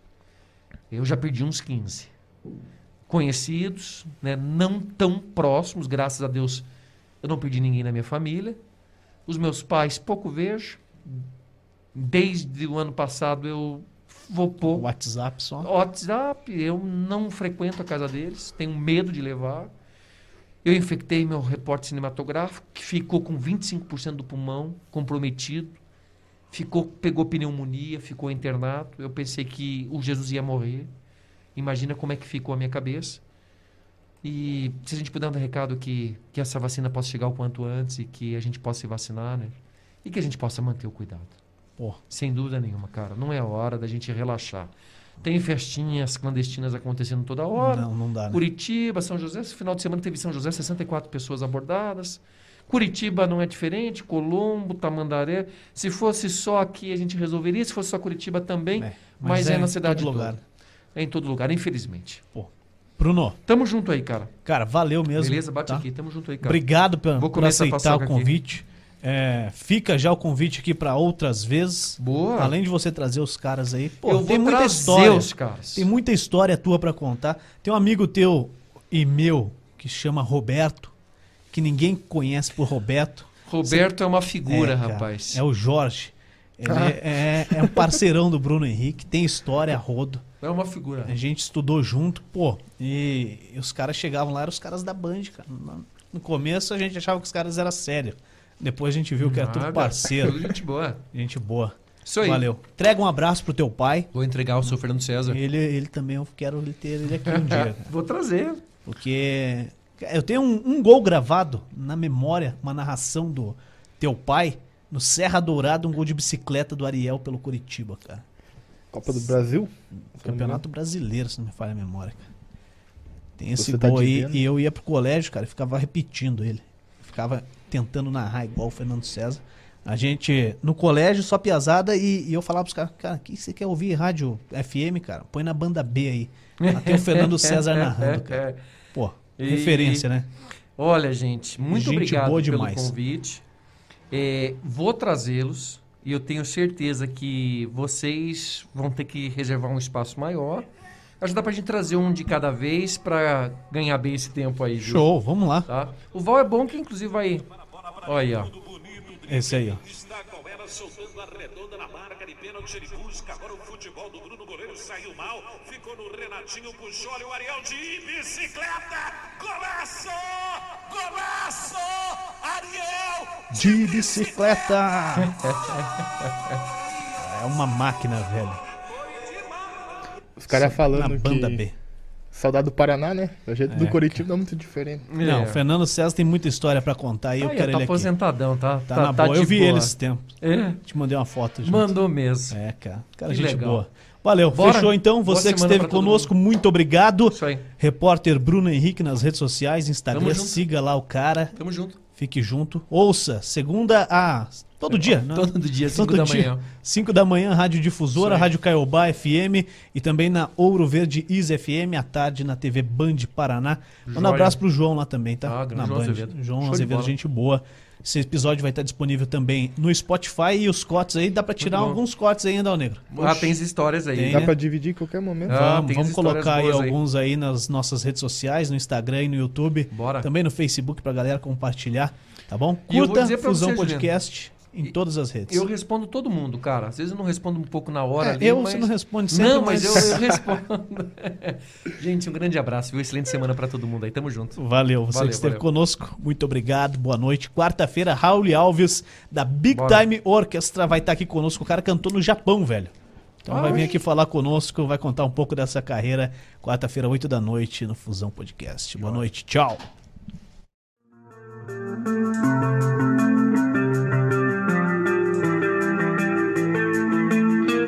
C: Eu já perdi uns 15 conhecidos, né, não tão próximos, graças a Deus, eu não perdi ninguém na minha família. Os meus pais pouco vejo. Desde o ano passado eu vou pouco.
A: WhatsApp só.
C: WhatsApp, eu não frequento a casa deles, tenho medo de levar. Eu infectei meu repórter cinematográfico, que ficou com 25% do pulmão comprometido. ficou, pegou pneumonia, ficou internado. Eu pensei que o Jesus ia morrer. Imagina como é que ficou a minha cabeça. E se a gente puder dar um recado que, que essa vacina possa chegar o quanto antes e que a gente possa se vacinar, né? E que a gente possa manter o cuidado.
A: Pô,
C: Sem dúvida nenhuma, cara. Não é hora da gente relaxar. Tem festinhas clandestinas acontecendo toda hora.
A: não, não dá, né?
C: Curitiba, São José, esse final de semana teve São José, 64 pessoas abordadas. Curitiba não é diferente, Colombo, Tamandaré. Se fosse só aqui, a gente resolveria. Se fosse só Curitiba também.
A: É,
C: mas, é,
A: em
C: na cidade
A: todo
C: toda.
A: lugar.
C: É em todo lugar, infelizmente.
A: Bruno,
C: Tamo junto aí, cara.
A: cara, valeu mesmo.
C: Beleza? Bate
A: tá?
C: aqui. Tamo junto aí, cara.
A: Obrigado por,
C: Vou
A: por aceitar o
C: paçoca aqui.
A: É, fica já o convite aqui para outras vezes.
C: Boa.
A: Além de você trazer os caras aí. Pô,
C: eu
A: tem
C: vou
A: muita
C: trazer
A: história.
C: os caras.
A: Tem muita história tua pra contar. Tem um amigo teu e meu que chama Roberto, que ninguém conhece por Roberto.
C: Roberto é uma figura,
A: É, cara,
C: rapaz.
A: É o Jorge. Ele é, é um parceirão do Bruno Henrique, tem história rodo.
C: É uma figura.
A: A gente estudou junto, pô, e, e os caras chegavam lá, eram os caras da Band, cara. No começo a gente achava que os caras eram sérios. Depois a gente viu que era tudo parceiro.
C: Tudo gente boa.
A: Gente boa.
C: Isso aí.
A: Valeu. Entrega um abraço pro teu pai.
C: Vou entregar o seu Fernando César.
A: Ele, ele também, eu quero ter ele aqui um dia. cara. (laughs)
C: Vou trazer.
A: Porque eu tenho um, um gol gravado na memória, uma narração do teu pai, no Serra Dourada, um gol de bicicleta do Ariel pelo Curitiba, cara.
B: Copa do Brasil?
A: Campeonato brasileiro, se não me falha a memória, cara. Tem esse
B: Você tá
A: gol aí,
B: devendo?
A: e eu ia pro colégio, cara, e ficava repetindo ele. Ficava tentando narrar igual o Fernando César. A gente, no colégio, só piazada, e, e eu falava pros caras, cara, o que você quer ouvir rádio FM, cara? Põe na banda B aí. Tem o Fernando (laughs) César narrando, cara. Pô,
C: E-
A: referência, né?
C: Olha, gente, muito
A: Gente
C: obrigado pelo
A: demais.
C: convite. É, vou trazê-los e eu tenho certeza que vocês vão ter que reservar um espaço maior. Acho que dá pra gente trazer um de cada vez pra ganhar bem esse tempo aí, viu?
A: Show, vamos lá.
C: Tá? O Val é bom que inclusive vai. Olha aí, ó.
A: Esse aí, ó.
F: Está com ela soltando a redonda na marca de pênalti. Ele busca agora o futebol do Bruno. Goleiro saiu mal. Ficou no Renatinho. Puxou ali o Ariel de bicicleta. Golaço! Golaço! Ariel!
A: De bicicleta! é uma máquina, velho.
B: Os caras falando
A: Na banda
B: que...
A: B.
B: Saudade do Paraná, né? Jeito do
A: É,
B: Coritiba não é muito diferente.
A: Não,
C: É.
A: o Fernando César tem muita história pra contar e eu
C: Aí,
A: quero
C: tá
A: ele aqui.
C: aposentadão, tá?
A: Tá, na boa.
C: de
A: Eu vi
C: boa.
A: ele esse tempo.
C: É,
A: Te mandei uma foto. junto.
C: mandou mesmo.
A: É, cara. Cara,
C: Que
A: gente
C: legal.
A: boa. Valeu.
C: Bora.
A: Fechou então.
C: Boa
A: Você que esteve conosco, muito obrigado.
C: Isso aí.
A: Repórter Bruno Henrique nas redes sociais, Instagram.
C: Tamo junto.
A: Siga lá o cara.
C: Tamo junto.
A: Fique junto. Ouça, segunda a. Todo dia, (laughs) né?
C: Todo dia, 5
A: Todo
C: da
A: dia.
C: manhã.
A: 5 da manhã, Rádio Difusora. Rádio Caiobá FM e também na Ouro Verde Is FM, à tarde na TV Band Paraná. Manda um abraço pro João lá também, tá?
C: Ah, grande
A: na
C: João
A: Band.
C: Azevedo.
A: João
C: Show
A: Azevedo, gente boa. Esse episódio vai estar disponível também no Spotify e os cortes aí, dá pra tirar alguns cortes aí ainda, ô Negro.
C: Ah, tem as histórias aí.
A: Tem,
B: Dá
A: né?
B: pra dividir em qualquer momento.
C: Ah,
A: vamos vamos colocar aí alguns aí nas nossas redes sociais, no Instagram e no YouTube.
C: Bora.
A: Também no Facebook pra galera compartilhar, tá bom?
C: E eu vou
A: Curta
C: dizer pra
A: Fusão
C: você, Juliano,
A: em todas as redes.
C: Eu respondo todo mundo, cara. Às vezes eu não respondo um pouco na hora.
A: É,
C: ali,
A: eu
C: mas...
A: você não responde sempre.
C: Não, mas, mas... eu, eu respondo. (laughs) Gente, um grande abraço, viu? Excelente semana para todo mundo aí. Tamo junto.
A: Valeu, você
C: valeu,
A: que esteve
C: valeu.
A: conosco. Muito obrigado, boa noite. Quarta-feira, Raul Alves, da Big
C: Bora.
A: Time Orchestra, vai estar aqui conosco. O cara cantou no Japão, velho. Então Ai. vai ah, vir é? aqui falar conosco, vai contar um pouco dessa carreira. Quarta-feira, 8 da noite, no Fusão Podcast. Boa noite, tchau.